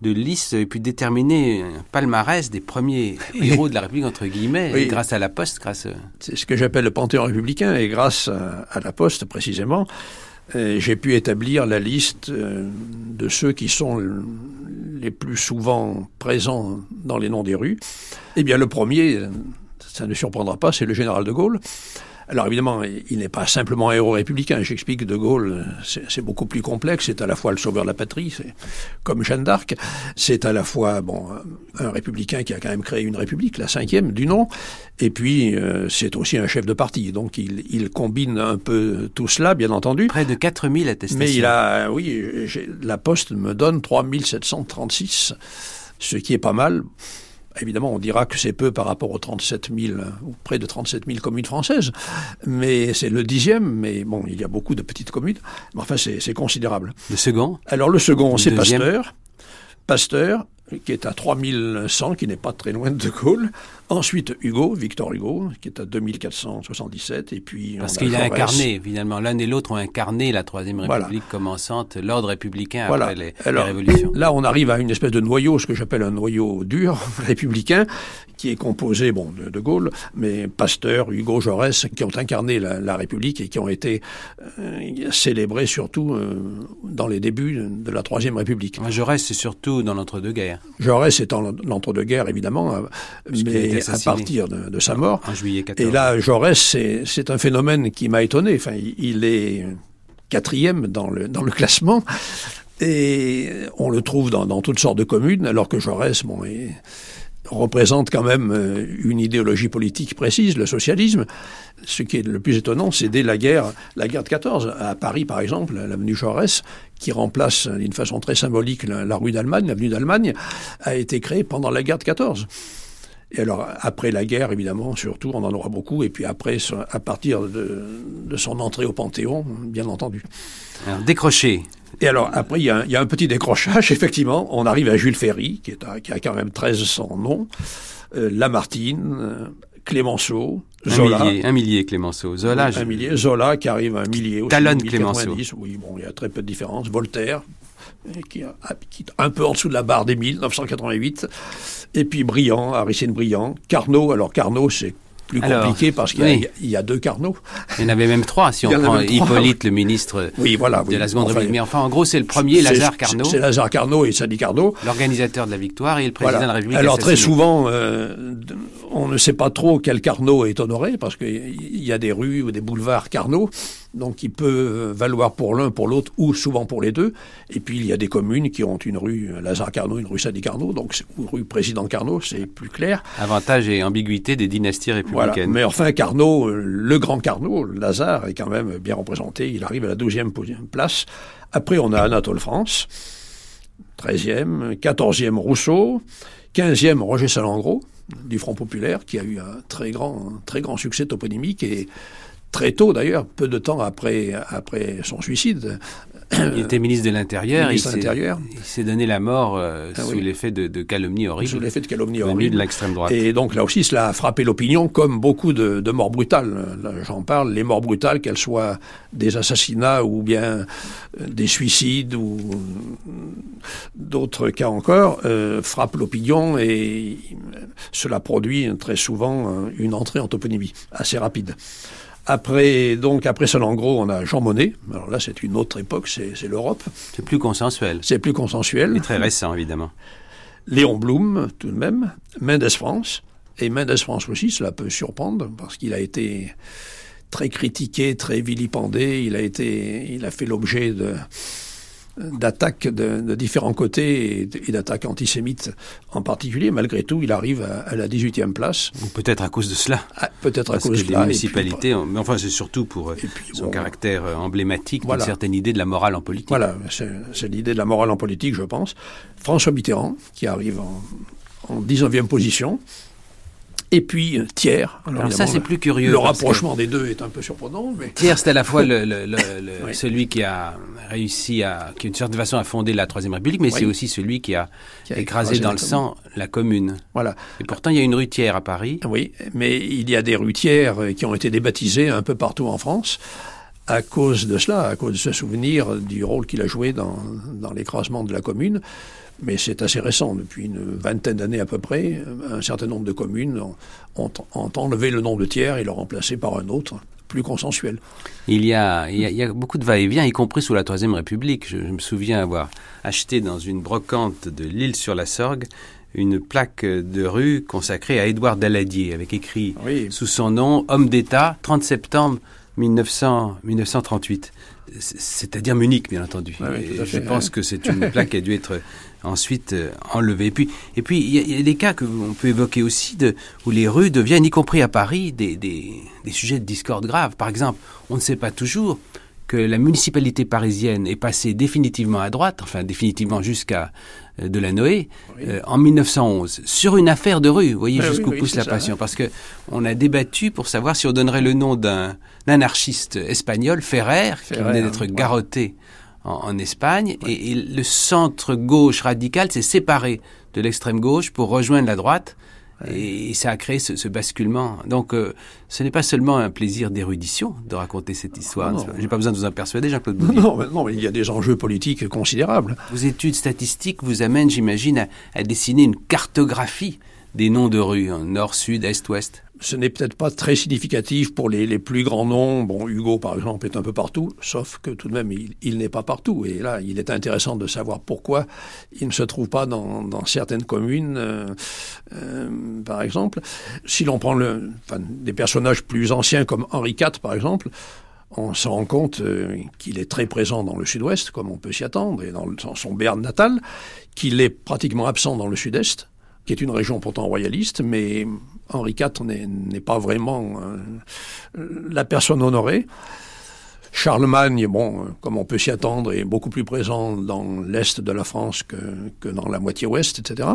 de liste et puis déterminé un palmarès des premiers héros de la République, entre guillemets, Oui. grâce à la Poste, grâce... euh, C'est ce que j'appelle le panthéon républicain, et grâce à, à la Poste précisément, euh, j'ai pu établir la liste euh, de ceux qui sont le- les plus souvent présents dans les noms des rues. Eh bien, le premier, ça ne surprendra pas, c'est le général de Gaulle. Alors évidemment, il n'est pas simplement un héros républicain. J'explique que De Gaulle, c'est beaucoup plus complexe. C'est à la fois le sauveur de la patrie, c'est comme Jeanne d'Arc. C'est à la fois bon un républicain qui a quand même créé une république, la cinquième du nom. Et puis euh, c'est aussi un chef de parti. Donc il, il combine un peu tout cela, bien entendu. Près de 4000 attestations. Mais il a, oui, j'ai- la Poste me donne 3736, ce qui est pas mal. Évidemment, on dira que c'est peu par rapport aux 37 000, ou près de 37 000 communes françaises, mais c'est le dixième, mais bon, il y a beaucoup de petites communes, mais enfin, c'est considérable. Le second? Alors, le second, c'est Pasteur. Pasteur, qui est à 3100, qui n'est pas très loin de De Gaulle. Ensuite, Hugo, Victor Hugo, qui est à 2477, et puis... Parce qu'il a incarné, finalement, l'un et l'autre ont incarné la Troisième Voilà. République commençante, l'ordre républicain Voilà. après les, les Alors, révolutions. Là, on arrive à une espèce de noyau, ce que j'appelle un noyau dur républicain, qui est composé, bon, de, de Gaulle, mais Pasteur, Hugo, Jaurès, qui ont incarné la, la République et qui ont été euh, célébrés surtout euh, dans les débuts de la Troisième République. Jaurès, c'est surtout dans l'entre-deux-guerres, Jaurès est en l'entre-deux-guerres, évidemment, euh, À partir de, de sa mort. en juillet 14. Et là, Jaurès, c'est un phénomène qui m'a étonné. Enfin, il- est quatrième dans le, dans le classement. Et on le trouve dans, dans toutes sortes de communes, alors que Jaurès, bon, est- représente quand même euh, une idéologie politique précise, le socialisme. Ce qui est le plus étonnant, c'est dès la guerre, la guerre de 14, à Paris par exemple, l'avenue Jaurès, qui remplace d'une façon très symbolique la, la rue d'Allemagne, l'avenue d'Allemagne, a été créée pendant la guerre de 14. Et alors, après la guerre, évidemment, surtout, on en aura beaucoup, et puis après, à partir de, de son entrée au Panthéon, bien entendu. Alors, décroché. Et alors, après, il y, a un, il y a un petit décrochage, effectivement. On arrive à Jules Ferry, qui, est à- qui a quand même 1300 noms, euh, Lamartine, euh, Clémenceau, Un Zola. millier, un millier, Clémenceau. Zola, je- un millier. Zola, qui arrive à un millier aussi. Talonne 1090. Oui, bon, il y a très peu de différence. Voltaire, qui, est un peu en dessous de la barre des 1000, 988. Et puis Briand, Aricine Briand. Carnot, alors Carnot, c'est plus compliqué parce qu'il y, y, a deux Carnot. Il y en avait même trois, si on prend Hippolyte, le ministre oui, voilà, de la Seconde République. Mais enfin, en gros, c'est le premier, Lazare Carnot. C'est Lazare Carnot et Sadi Carnot. L'organisateur de la victoire et le président voilà. de la République. Alors, assassiné. très souvent, euh, on ne sait pas trop quel Carnot est honoré parce qu'il y a des rues ou des boulevards Carnot. Donc, il peut valoir pour l'un, pour l'autre, ou souvent pour les deux. Et puis, il y a des communes qui ont une rue Lazare Carnot, une rue Sadi Carnot, donc ou rue Président Carnot, c'est plus clair. Avantage et ambiguïté des dynasties républicaines. Voilà. Mais enfin, Carnot, le grand Carnot, Lazare, est quand même bien représenté. Il arrive à la 12e place. Après, on a Anatole France, 13e, 14e Rousseau, 15e Roger Salengro, du Front Populaire, qui a eu un très grand, très grand succès toponymique et très tôt d'ailleurs, peu de temps après, après son suicide. Il était ministre de l'Intérieur. Il s'est donné la mort euh, ah, sous oui. l'effet de, de, calomnies horribles. Sous l'effet de calomnies horribles. de l'extrême droite. Et donc là aussi, cela a frappé l'opinion, comme beaucoup de, de morts brutales. J'en parle, les morts brutales, qu'elles soient des assassinats ou bien des suicides ou d'autres cas encore, euh, frappent l'opinion et cela produit très souvent une entrée en toponymie assez rapide. Après, donc, après Salengro, on a Jean Monnet. Alors là, c'est une autre époque, c'est l'Europe. C'est plus consensuel. C'est plus consensuel. Et très récent, évidemment. Léon Blum, tout de même. Mendes France. Et Mendes France aussi, cela peut surprendre, parce qu'il a été très critiqué, très vilipendé. Il a été, il a fait l'objet de d'attaques de, de, différents côtés et, et d'attaques antisémites en particulier. Malgré tout, il arrive à, à la 18e place. Ou peut-être à cause de cela. Ah, peut-être à cause que de cela. Les municipalités, puis, mais enfin, c'est surtout pour puis, son caractère emblématique voilà. d'une certaine idée de la morale en politique. Voilà, c'est l'idée de la morale en politique, je pense. François Mitterrand, qui arrive en, en 19e position. Et puis euh, Thiers. Alors, Alors ça, c'est plus curieux. Le rapprochement que... des deux est un peu surprenant. Mais... Thiers, c'est à la fois le, le, le, oui. celui qui a réussi à, qui d'une certaine façon a fondé la Troisième République, mais oui. c'est aussi celui qui a, qui a écrasé, écrasé dans le sang la commune. Voilà. Et pourtant, il y a une rue Thiers à Paris. Oui, mais il y a des rues Thiers qui ont été débaptisées un peu partout en France à cause de cela, à cause de ce souvenir du rôle qu'il a joué dans, dans l'écrasement de la commune. Mais c'est assez récent, depuis une vingtaine d'années à peu près, un certain nombre de communes ont, enlevé le nom de tiers et l'ont remplacé par un autre, plus consensuel. Il y a, il y a, il y a beaucoup de va-et-vient, y compris sous la Troisième République. Je, je, me souviens avoir acheté dans une brocante de l'île sur la Sorgue une plaque de rue consacrée à Édouard Daladier, avec écrit oui. sous son nom Homme d'État, 30 septembre 1900, 1938. C'est-à-dire Munich, bien entendu. Ah oui, je pense que c'est une plaque qui a dû être ensuite euh. Et puis, et puis il y, y, a des cas que on peut évoquer aussi de, où les rues deviennent, y compris à Paris, des, des, des sujets de discorde graves. Par exemple, on ne sait pas toujours que la municipalité parisienne est passée définitivement à droite, enfin définitivement jusqu'à euh, de la Noé, oui. euh, en 1911, sur une affaire de rue. Vous voyez oui, jusqu'où oui, pousse la ça, passion. hein. Parce que on a débattu pour savoir si on donnerait le nom d'un anarchiste espagnol, Ferrer, qui venait d'être ouais. garrotté en, en Espagne, et, et, le centre gauche radical s'est séparé de l'extrême gauche pour rejoindre la droite. Et ça a créé ce, ce basculement. Donc, euh, ce n'est pas seulement un plaisir d'érudition de raconter cette histoire. J'ai pas besoin de vous en persuader, Jean-Claude non, non, mais non, mais il y a des enjeux politiques considérables. Vos études statistiques vous amènent, j'imagine, à, à, dessiner une cartographie des noms de rues, nord, sud, est, ouest Ce n'est peut-être pas très significatif pour les, plus grands noms. Bon, Hugo, par exemple, est un peu partout, sauf que tout de même, il, n'est pas partout. Et là, il est intéressant de savoir pourquoi il ne se trouve pas dans, certaines communes, euh, euh, par exemple. Si l'on prend des personnages plus anciens comme Henri IV, par exemple, on se rend compte euh, qu'il est très présent dans le sud-ouest, comme on peut s'y attendre, et dans son Berne natal, qu'il est pratiquement absent dans le sud-est, qui est une région pourtant royaliste, mais Henri IV n'est pas vraiment euh, la personne honorée. Charlemagne, bon, comme on peut s'y attendre, est beaucoup plus présent dans l'est de la France que, que, dans la moitié ouest, etc.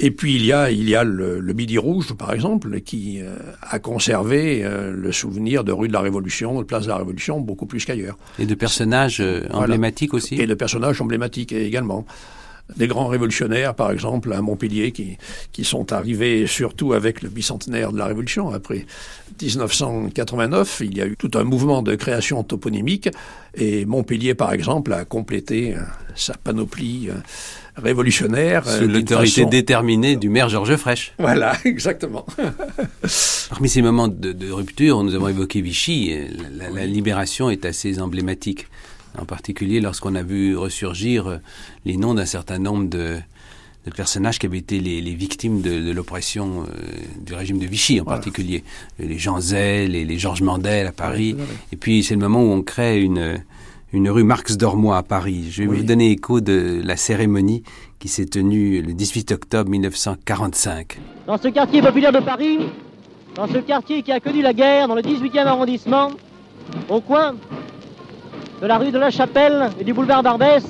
Et puis il y a, il y a le, le Midi Rouge, par exemple, qui euh, a conservé euh, le souvenir de rue de la Révolution, de place de la Révolution, beaucoup plus qu'ailleurs. Et de personnages euh, emblématiques voilà. aussi Et de personnages emblématiques également. Des grands révolutionnaires, par exemple, à Montpellier, qui, qui sont arrivés surtout avec le bicentenaire de la Révolution. Après 1989, il y a eu tout un mouvement de création toponymique, et Montpellier, par exemple, a complété euh, sa panoplie euh, révolutionnaire. Sous l'autorité déterminée du maire Georges Frêche. Voilà, exactement. Parmi ces moments de, de, rupture, nous avons évoqué Vichy. La, la, libération est assez emblématique. En particulier lorsqu'on a vu ressurgir les noms d'un certain nombre de, de, personnages qui avaient été les, les victimes de, de l'oppression euh, du régime de Vichy en voilà. particulier. Les Jean Zay, et les Georges Mandel à Paris. Et puis c'est le moment où on crée une une rue Marx Dormois à Paris. Je vais oui. vous donner écho de la cérémonie qui s'est tenue le 18 octobre 1945. Dans ce quartier populaire de Paris, dans ce quartier qui a connu la guerre, dans le 18e arrondissement, au coin de la rue de la Chapelle et du boulevard Barbès,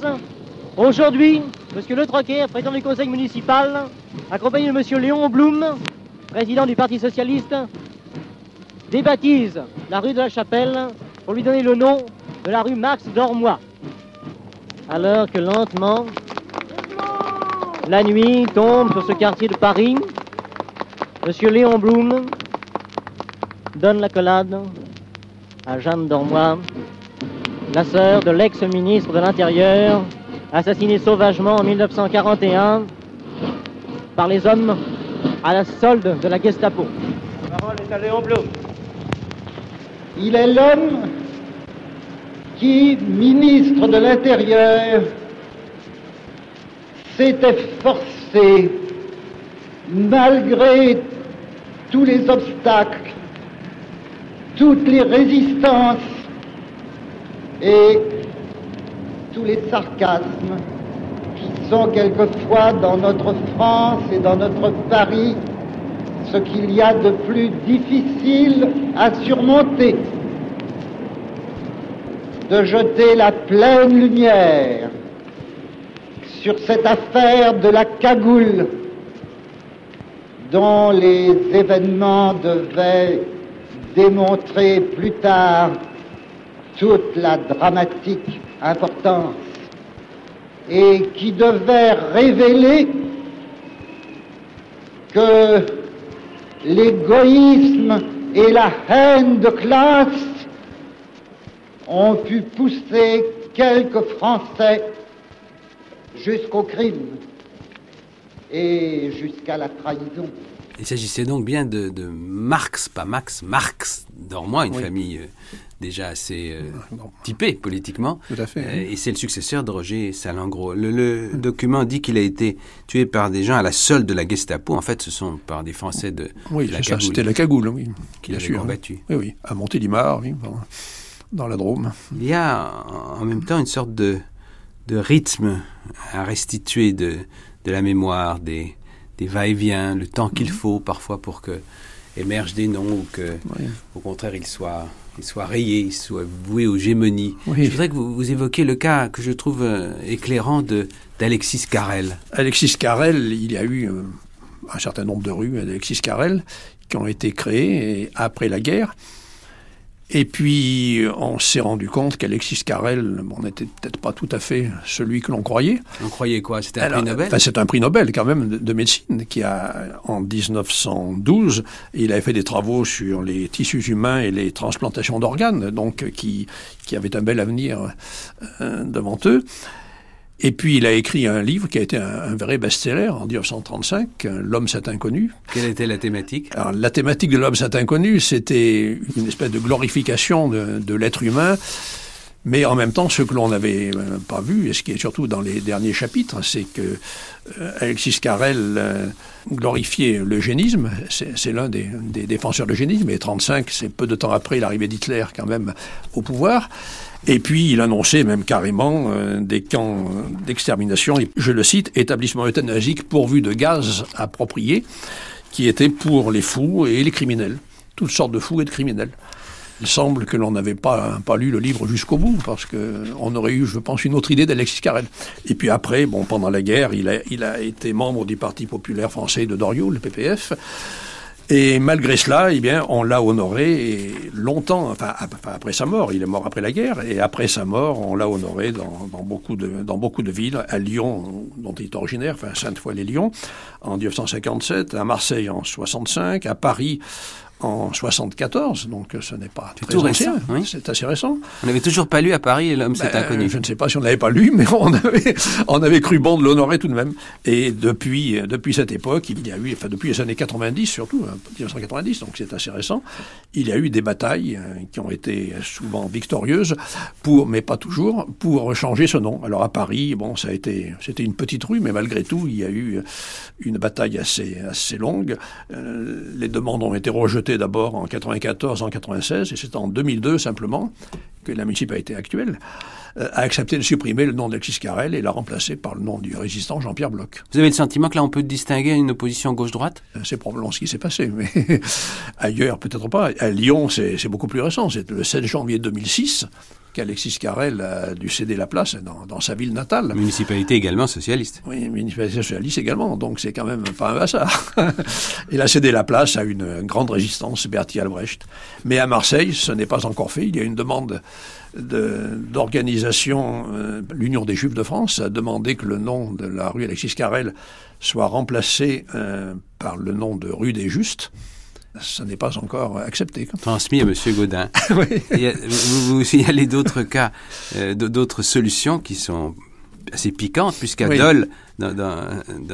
aujourd'hui, M. Le Troquet, président du conseil municipal, accompagné de M. Léon Blum, président du Parti socialiste, débaptise la rue de la Chapelle pour lui donner le nom de la rue Max Dormois. Alors que lentement, la nuit tombe sur ce quartier de Paris, Monsieur Léon Blum donne la collade à Jeanne Dormois, la sœur de l'ex-ministre de l'Intérieur, assassinée sauvagement en 1941 par les hommes à la solde de la Gestapo. La parole est à Léon Blum. Il est l'homme qui, ministre de l'Intérieur, s'est efforcé, malgré tous les obstacles, toutes les résistances et tous les sarcasmes qui sont quelquefois dans notre France et dans notre Paris ce qu'il y a de plus difficile à surmonter. De jeter la pleine lumière sur cette affaire de la cagoule dont les événements devaient démontrer plus tard toute la dramatique importance et qui devait révéler que l'égoïsme et la haine de classe ont pu pousser quelques Français jusqu'au crime et jusqu'à la trahison. Il s'agissait donc bien de, de, Marx, pas Max, Marx, Dormois, une oui. famille euh, déjà assez euh, typée politiquement. Tout à fait. Euh, et c'est le successeur de Roger Salengro. Le, le document dit qu'il a été tué par des gens à la solde de la Gestapo. En fait, ce sont par des Français de, oui, de la cagoule. C'était la cagoule, oui. Qui l'avaient combattu. Oui, oui, à Montélimar, oui. Dans la Drôme. Il y a en même temps une sorte de, de rythme à restituer de, de la mémoire, des, des va-et-vient, le temps qu'il faut parfois pour que émergent des noms ou que, oui. au contraire, ils soient, rayés, ils soient voués aux gémonies. Oui. Je voudrais que vous, vous, évoquiez le cas que je trouve éclairant de, d'Alexis Carrel. Alexis Carrel, il y a eu euh, un certain nombre de rues d'Alexis Carrel qui ont été créées après la guerre. Et puis, on s'est rendu compte qu'Alexis Carrel bon, n'était peut-être pas tout à fait celui que l'on croyait. On croyait quoi? C'était un Alors, prix Nobel? enfin, C'est un prix Nobel, quand même, de, de, médecine, qui a, en 1912, il avait fait des travaux sur les tissus humains et les transplantations d'organes, donc qui, qui avaient un bel avenir euh, devant eux. Et puis il a écrit un livre qui a été un, un vrai best-seller en 1935, L'homme s'est inconnu. Quelle était la thématique? Alors la thématique de L'homme s'est inconnu, c'était une espèce de glorification de, de l'être humain. Mais en même temps, ce que l'on n'avait pas vu, et ce qui est surtout dans les derniers chapitres, c'est que euh, Alexis Carrel euh, glorifiait l'eugénisme. C'est l'un des, des, défenseurs de l'eugénisme. Et 35, c'est peu de temps après l'arrivée d'Hitler quand même au pouvoir. Et puis il annonçait même carrément euh, des camps d'extermination, je le cite, établissement euthanasique pourvu de gaz appropriés, qui étaient pour les fous et les criminels, toutes sortes de fous et de criminels. Il semble que l'on n'avait pas, pas lu le livre jusqu'au bout, parce qu'on aurait eu, je pense, une autre idée d'Alexis Carrel. Et puis après, bon, pendant la guerre, il a, il a été membre du Parti populaire français de Doriot, le PPF. Et malgré cela, eh bien, on l'a honoré longtemps, enfin, après sa mort, il est mort après la guerre, et après sa mort, on l'a honoré dans, beaucoup de, dans beaucoup de villes, à Lyon, dont il est originaire, enfin Sainte-Foy-les-Lyon, en 1957, à Marseille en 65, à Paris en 74, donc ce n'est pas très tout ancien, récent, oui. c'est assez récent. On n'avait toujours pas lu à Paris l'homme s'est Ben, inconnu. Je ne sais pas si on l'avait pas lu, mais on avait, on avait cru bon de l'honorer tout de même. Et depuis, depuis cette époque, il y a eu, enfin depuis les années 90 surtout, hein, 1990, donc c'est assez récent, il y a eu des batailles euh, qui ont été souvent victorieuses, pour, mais pas toujours, pour changer ce nom. Alors à Paris, bon, ça a été, c'était une petite rue, mais malgré tout, il y a eu une bataille assez, assez longue. Euh, les demandes ont été rejetées d'abord en 94, en 96, et c'est en 2002 simplement que la municipalité actuelle euh, a accepté de supprimer le nom d'Alexis Carrel et l'a remplacé par le nom du résistant Jean-Pierre Bloch. Vous avez le sentiment que là on peut distinguer une opposition gauche-droite? Euh, C'est probablement ce qui s'est passé, mais ailleurs peut-être pas. À Lyon, c'est c'est beaucoup plus récent. C'est le 7 janvier 2006 qu'Alexis Carrel a dû céder la place dans, dans sa ville natale. Municipalité également socialiste. Oui, municipalité socialiste également, donc c'est quand même pas un hasard. Il a cédé la place à une grande résistance, Bertie Albrecht. Mais à Marseille, ce n'est pas encore fait. Il y a une demande de- d'organisation, euh, l'Union des Juifs de France a demandé que le nom de la rue Alexis Carrel soit remplacé euh, par le nom de rue des Justes. Ça n'est pas encore accepté. Transmis à M. Gaudin. Il y a- vous, vous signalez d'autres cas, euh, d'autres solutions qui sont assez piquantes, puisqu'à Oui. Dole, dans,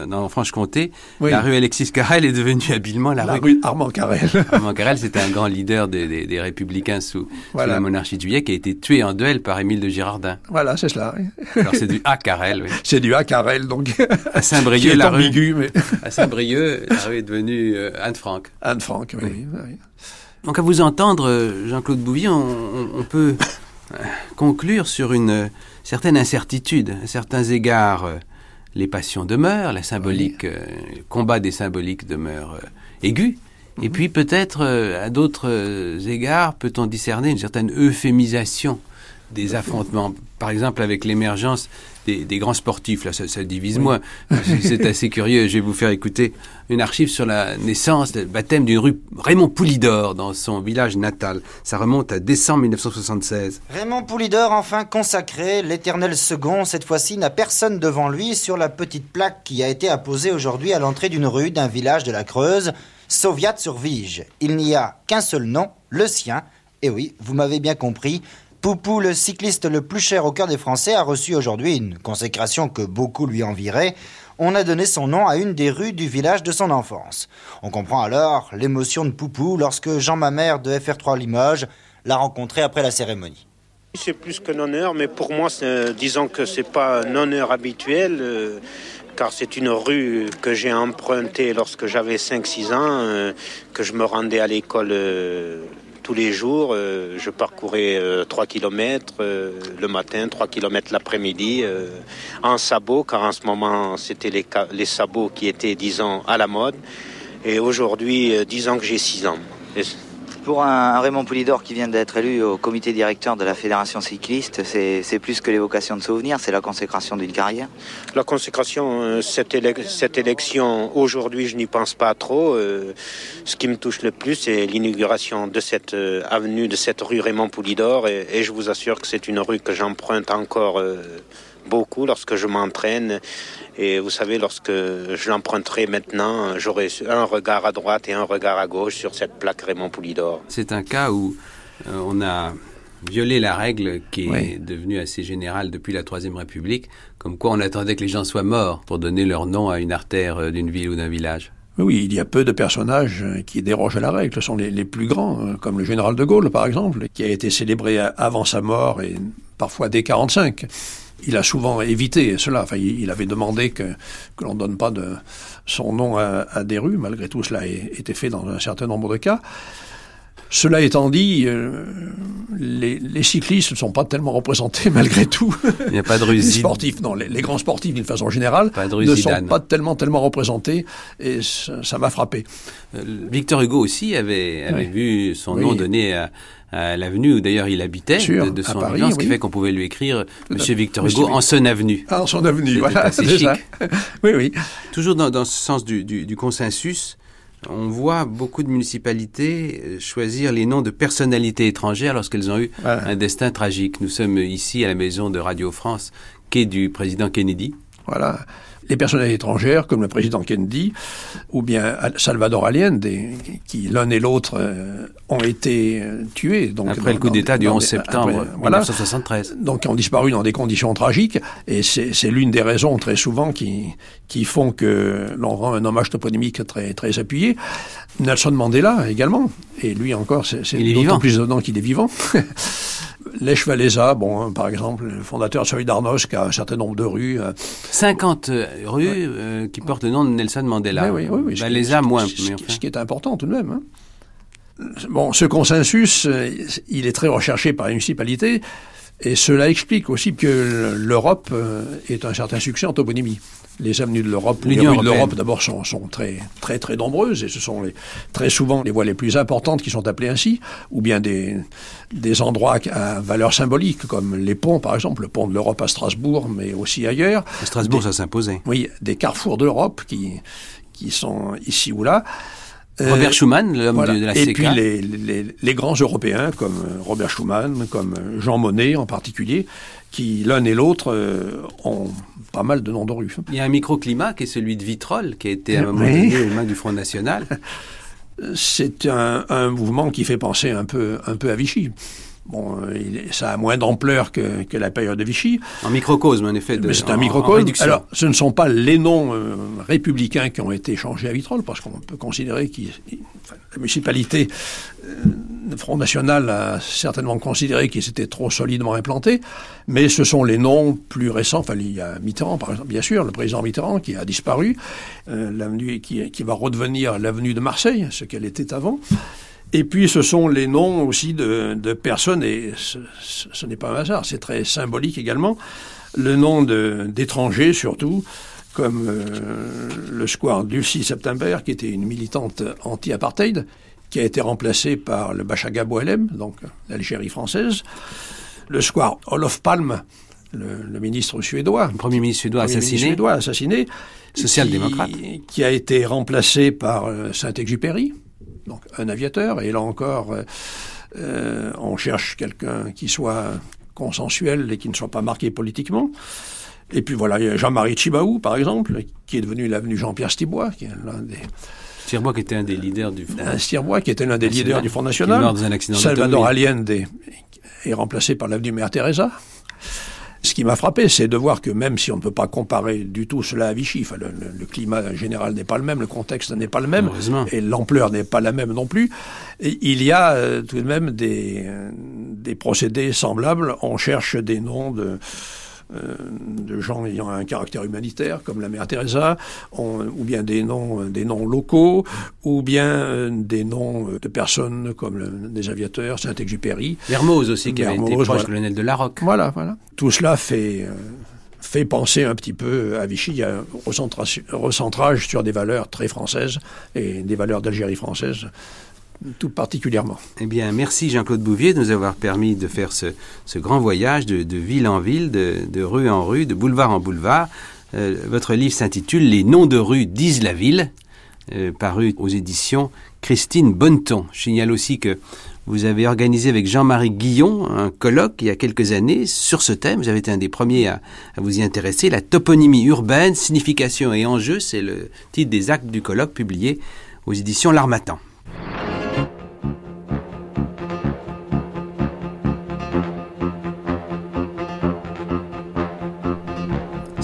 dans, Franche-Comté, Oui. la rue Alexis Carrel est devenue habilement la, La rue Armand Carrel. Armand Carrel, c'était un grand leader des, des- des républicains sous, la monarchie de Juillet, qui a été tué en duel par Émile de Girardin. Voilà, c'est cela. Alors c'est du A Carrel, oui. C'est du A Carrel, donc. À Saint-Brieuc, la rue, ambigu, mais à Saint-Brieuc, la rue est devenue euh, Anne-Franck. Anne-Franck, oui. oui. Donc à vous entendre, euh, Jean-Claude Bouvier, on, on- on peut euh, conclure sur une certaine incertitude. À certains égards, euh, les passions demeurent, la symbolique, euh, le combat des symboliques demeure euh, aigu. Et puis peut-être, à d'autres égards, peut-on discerner une certaine euphémisation des affrontements. Par exemple, avec l'émergence des, des grands sportifs, là, ça, ça divise moins. C'est- C'est assez curieux. Je vais vous faire écouter une archive sur la naissance, le baptême d'une rue Raymond Poulidor dans son village natal. Ça remonte à décembre 1976. Raymond Poulidor, enfin consacré, l'éternel second, cette fois-ci n'a personne devant lui sur la petite plaque qui a été apposée aujourd'hui à l'entrée d'une rue d'un village de la Creuse, Sauviat-sur-Vige. Il n'y a qu'un seul nom, le sien. Et oui, vous m'avez bien compris. Poupou, le cycliste le plus cher au cœur des Français, a reçu aujourd'hui une consécration que beaucoup lui envieraient. On a donné son nom à une des rues du village de son enfance. On comprend alors l'émotion de Poupou lorsque Jean Mamère de FR3 Limoges l'a rencontré après la cérémonie. C'est plus qu'un honneur, mais pour moi, disons que c'est pas un honneur habituel, euh, car c'est une rue que j'ai empruntée lorsque j'avais 5-6 ans, euh, que je me rendais à l'école euh, tous les jours. euh, je parcourais 3 km le matin, 3 km l'après-midi, euh, en sabots, car en ce moment, c'était les, sabots qui étaient, disons, à la mode. Et aujourd'hui, euh, disons que j'ai 6 ans. Pour un, Raymond Poulidor qui vient d'être élu au comité directeur de la Fédération cycliste, c'est plus que l'évocation de souvenirs, c'est la consécration d'une carrière. La consécration, euh, cette, élec- cette élection, aujourd'hui, je n'y pense pas trop. Euh, ce qui me touche le plus, c'est l'inauguration de cette euh, avenue, de cette rue Raymond Poulidor. Et, je vous assure que c'est une rue que j'emprunte encore beaucoup lorsque je m'entraîne. Et vous savez, lorsque je l'emprunterai maintenant, j'aurai un regard à droite et un regard à gauche sur cette plaque Raymond Poulidor. C'est un cas où euh, on a violé la règle qui est devenue assez générale depuis la Troisième République, comme quoi on attendait que les gens soient morts pour donner leur nom à une artère euh, d'une ville ou d'un village. Oui, il y a peu de personnages euh, qui dérogent à la règle. Ce sont les, les plus grands, comme le général de Gaulle, par exemple, qui a été célébré avant sa mort et parfois dès 45. Il a souvent évité cela. Enfin, il, avait demandé que, que l'on ne donne pas de son nom à, à des rues. Malgré tout, cela a été fait dans un certain nombre de cas. Cela étant dit, euh, les, les cyclistes ne sont pas tellement représentés malgré tout. Il n'y a pas de Les sportifs, non, les, les grands sportifs d'une façon générale Pas de ne sont pas tellement tellement représentés et ça m'a frappé. Euh, Victor Hugo aussi avait, avait Oui. vu son Oui. nom donné à, à l'avenue où d'ailleurs il habitait, Sûr, de, à son Paris, vivant, ce qui oui. fait qu'on pouvait lui écrire Monsieur. Victor Monsieur Hugo en son avenue. Ah, en son avenue, voilà, c'est chic. oui, oui. Toujours dans, dans ce sens du, du- du consensus, On voit beaucoup de municipalités euh, choisir les noms de personnalités étrangères lorsqu'elles ont eu Voilà. un destin tragique. Nous sommes ici à la maison de Radio France, quai du président Kennedy. Voilà. Les personnalités étrangères, comme le président Kennedy, ou bien Salvador Allende, qui l'un et l'autre euh, ont été euh, tués. Donc, Après le coup d'État du dans 11 des- septembre après, voilà. 1973. Donc, ont disparu dans des conditions tragiques, et c'est l'une des raisons très souvent qui, qui font que l'on rend un hommage toponymique très, très appuyé. Nelson Mandela également, et lui encore, c'est d'autant plus étonnant qu'il est vivant. Lech Walesa, bon, hein, par exemple, le fondateur de Solidarność, qui a un certain nombre de rues. euh, 50 euh, rues euh, qui portent le nom de Nelson Mandela. Oui, oui, oui, oui, les moins. Ce, mais enfin. ce qui est important tout de même. hein. Bon, ce consensus, euh, il est très recherché par les municipalités, et cela explique aussi que l'Europe euh, est un certain succès en toponymie. Les avenues de l'Europe, les rues de l'Europe d'abord sont, sont très, très, très nombreuses, et ce sont les, très souvent les voies les plus importantes qui sont appelées ainsi, ou bien des, des endroits à valeur symbolique, comme les ponts, par exemple, le pont de l'Europe à Strasbourg, mais aussi ailleurs. À Strasbourg, Des- ça s'imposait. oui, des carrefours d'Europe qui, qui sont ici ou là. Euh, Robert Schuman, l'homme voilà. de, la Et CK. puis les, les, les grands Européens comme euh, Robert Schuman, comme euh, Jean Monnet en particulier, qui l'un et l'autre euh, ont pas mal de noms de rues. Il y a un microclimat qui est celui de Vitrolles, qui a été à un moment Oui. donné aux mains du Front National. C'est un, un mouvement qui fait penser un peu, un peu à Vichy. Bon, euh, ça a moins d'ampleur que, que la période de Vichy. En microcosme, en effet. de- Mais c'est un microcosme. Alors, ce ne sont pas les noms euh, républicains qui ont été changés à Vitrolles, parce qu'on peut considérer que la municipalité, euh, le Front National a certainement considéré qu'ils étaient trop solidement implantés, mais ce sont les noms plus récents. Enfin, il y a Mitterrand, par exemple, bien sûr, le président Mitterrand qui a disparu, euh, l'avenue qui, qui va redevenir l'avenue de Marseille, ce qu'elle était avant. Et puis ce sont les noms aussi de, de personnes, et ce, ce- ce n'est pas un hasard, c'est très symbolique également, le nom d'étrangers surtout, comme euh, le square Lucie September, qui était une militante anti-apartheid, qui a été remplacée par le Bachaga Boelem, donc l'Algérie française, le square Olof Palme, le, le ministre suédois, Le Premier ministre suédois Premier ministre assassiné. suédois assassiné, Social-démocrate. qui, qui a été remplacé par euh, Saint-Exupéry, donc un aviateur, et là encore, euh, euh, on cherche quelqu'un qui soit consensuel et qui ne soit pas marqué politiquement. Et puis voilà, il y a Jean-Marie Chibaou, par exemple, qui est devenu l'avenue Jean-Pierre Stibois, qui est l'un des Thierbois qui était un des leaders du Front. un Stirbois, qui était l'un des National, leaders du Front qui est National. mort dans un accident Salvador. Allende est, est remplacé par l'avenue Mère Teresa. Ce qui m'a frappé, c'est de voir que même si on ne peut pas comparer du tout cela à Vichy, enfin, le, le- le climat général n'est pas le même, le contexte n'est pas le même, et l'ampleur n'est pas la même non plus, et il y a euh, tout de même des, euh, des procédés semblables. On cherche des noms de, euh, de gens ayant un caractère humanitaire, comme la mère Teresa, on- ou bien des noms, des noms locaux, ou bien euh, des noms euh, de personnes comme le- des aviateurs, Saint-Exupéry. Mermoz aussi, qui avait été proche voilà. colonel de Larocque. Voilà, voilà. Tout cela fait, euh, fait penser un petit peu à Vichy. A un recentra- recentrage sur des valeurs très françaises et des valeurs d'Algérie française, tout particulièrement. Eh bien, merci Jean-Claude Bouvier de nous avoir permis de faire ce, grand voyage de, ville en ville, de, rue en rue, de boulevard en boulevard. Euh, votre livre s'intitule Les noms de rue disent la ville, euh, paru aux éditions Christine Bonneton. Je signale aussi que vous avez organisé avec Jean-Marie Guillon un colloque il y a quelques années sur ce thème. Vous avez été un des premiers à, à vous y intéresser. La toponymie urbaine, signification et enjeux, c'est le titre des actes du colloque publié aux éditions L'Armatan.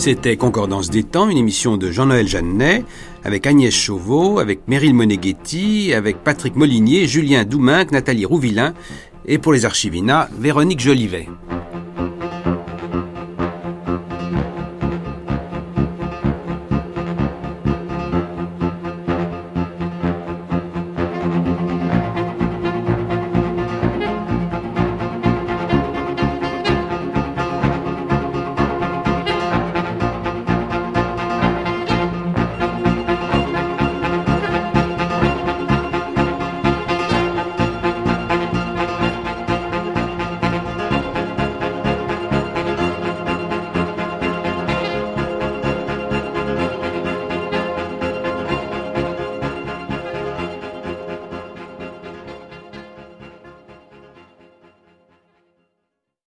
C'était Concordance des temps, une émission de Jean-Noël Jeannet, avec Agnès Chauveau, avec Meryl Moneghetti, avec Patrick Molinier, Julien Douminc, Nathalie Rouvillain, et pour les archivina, Véronique Jolivet.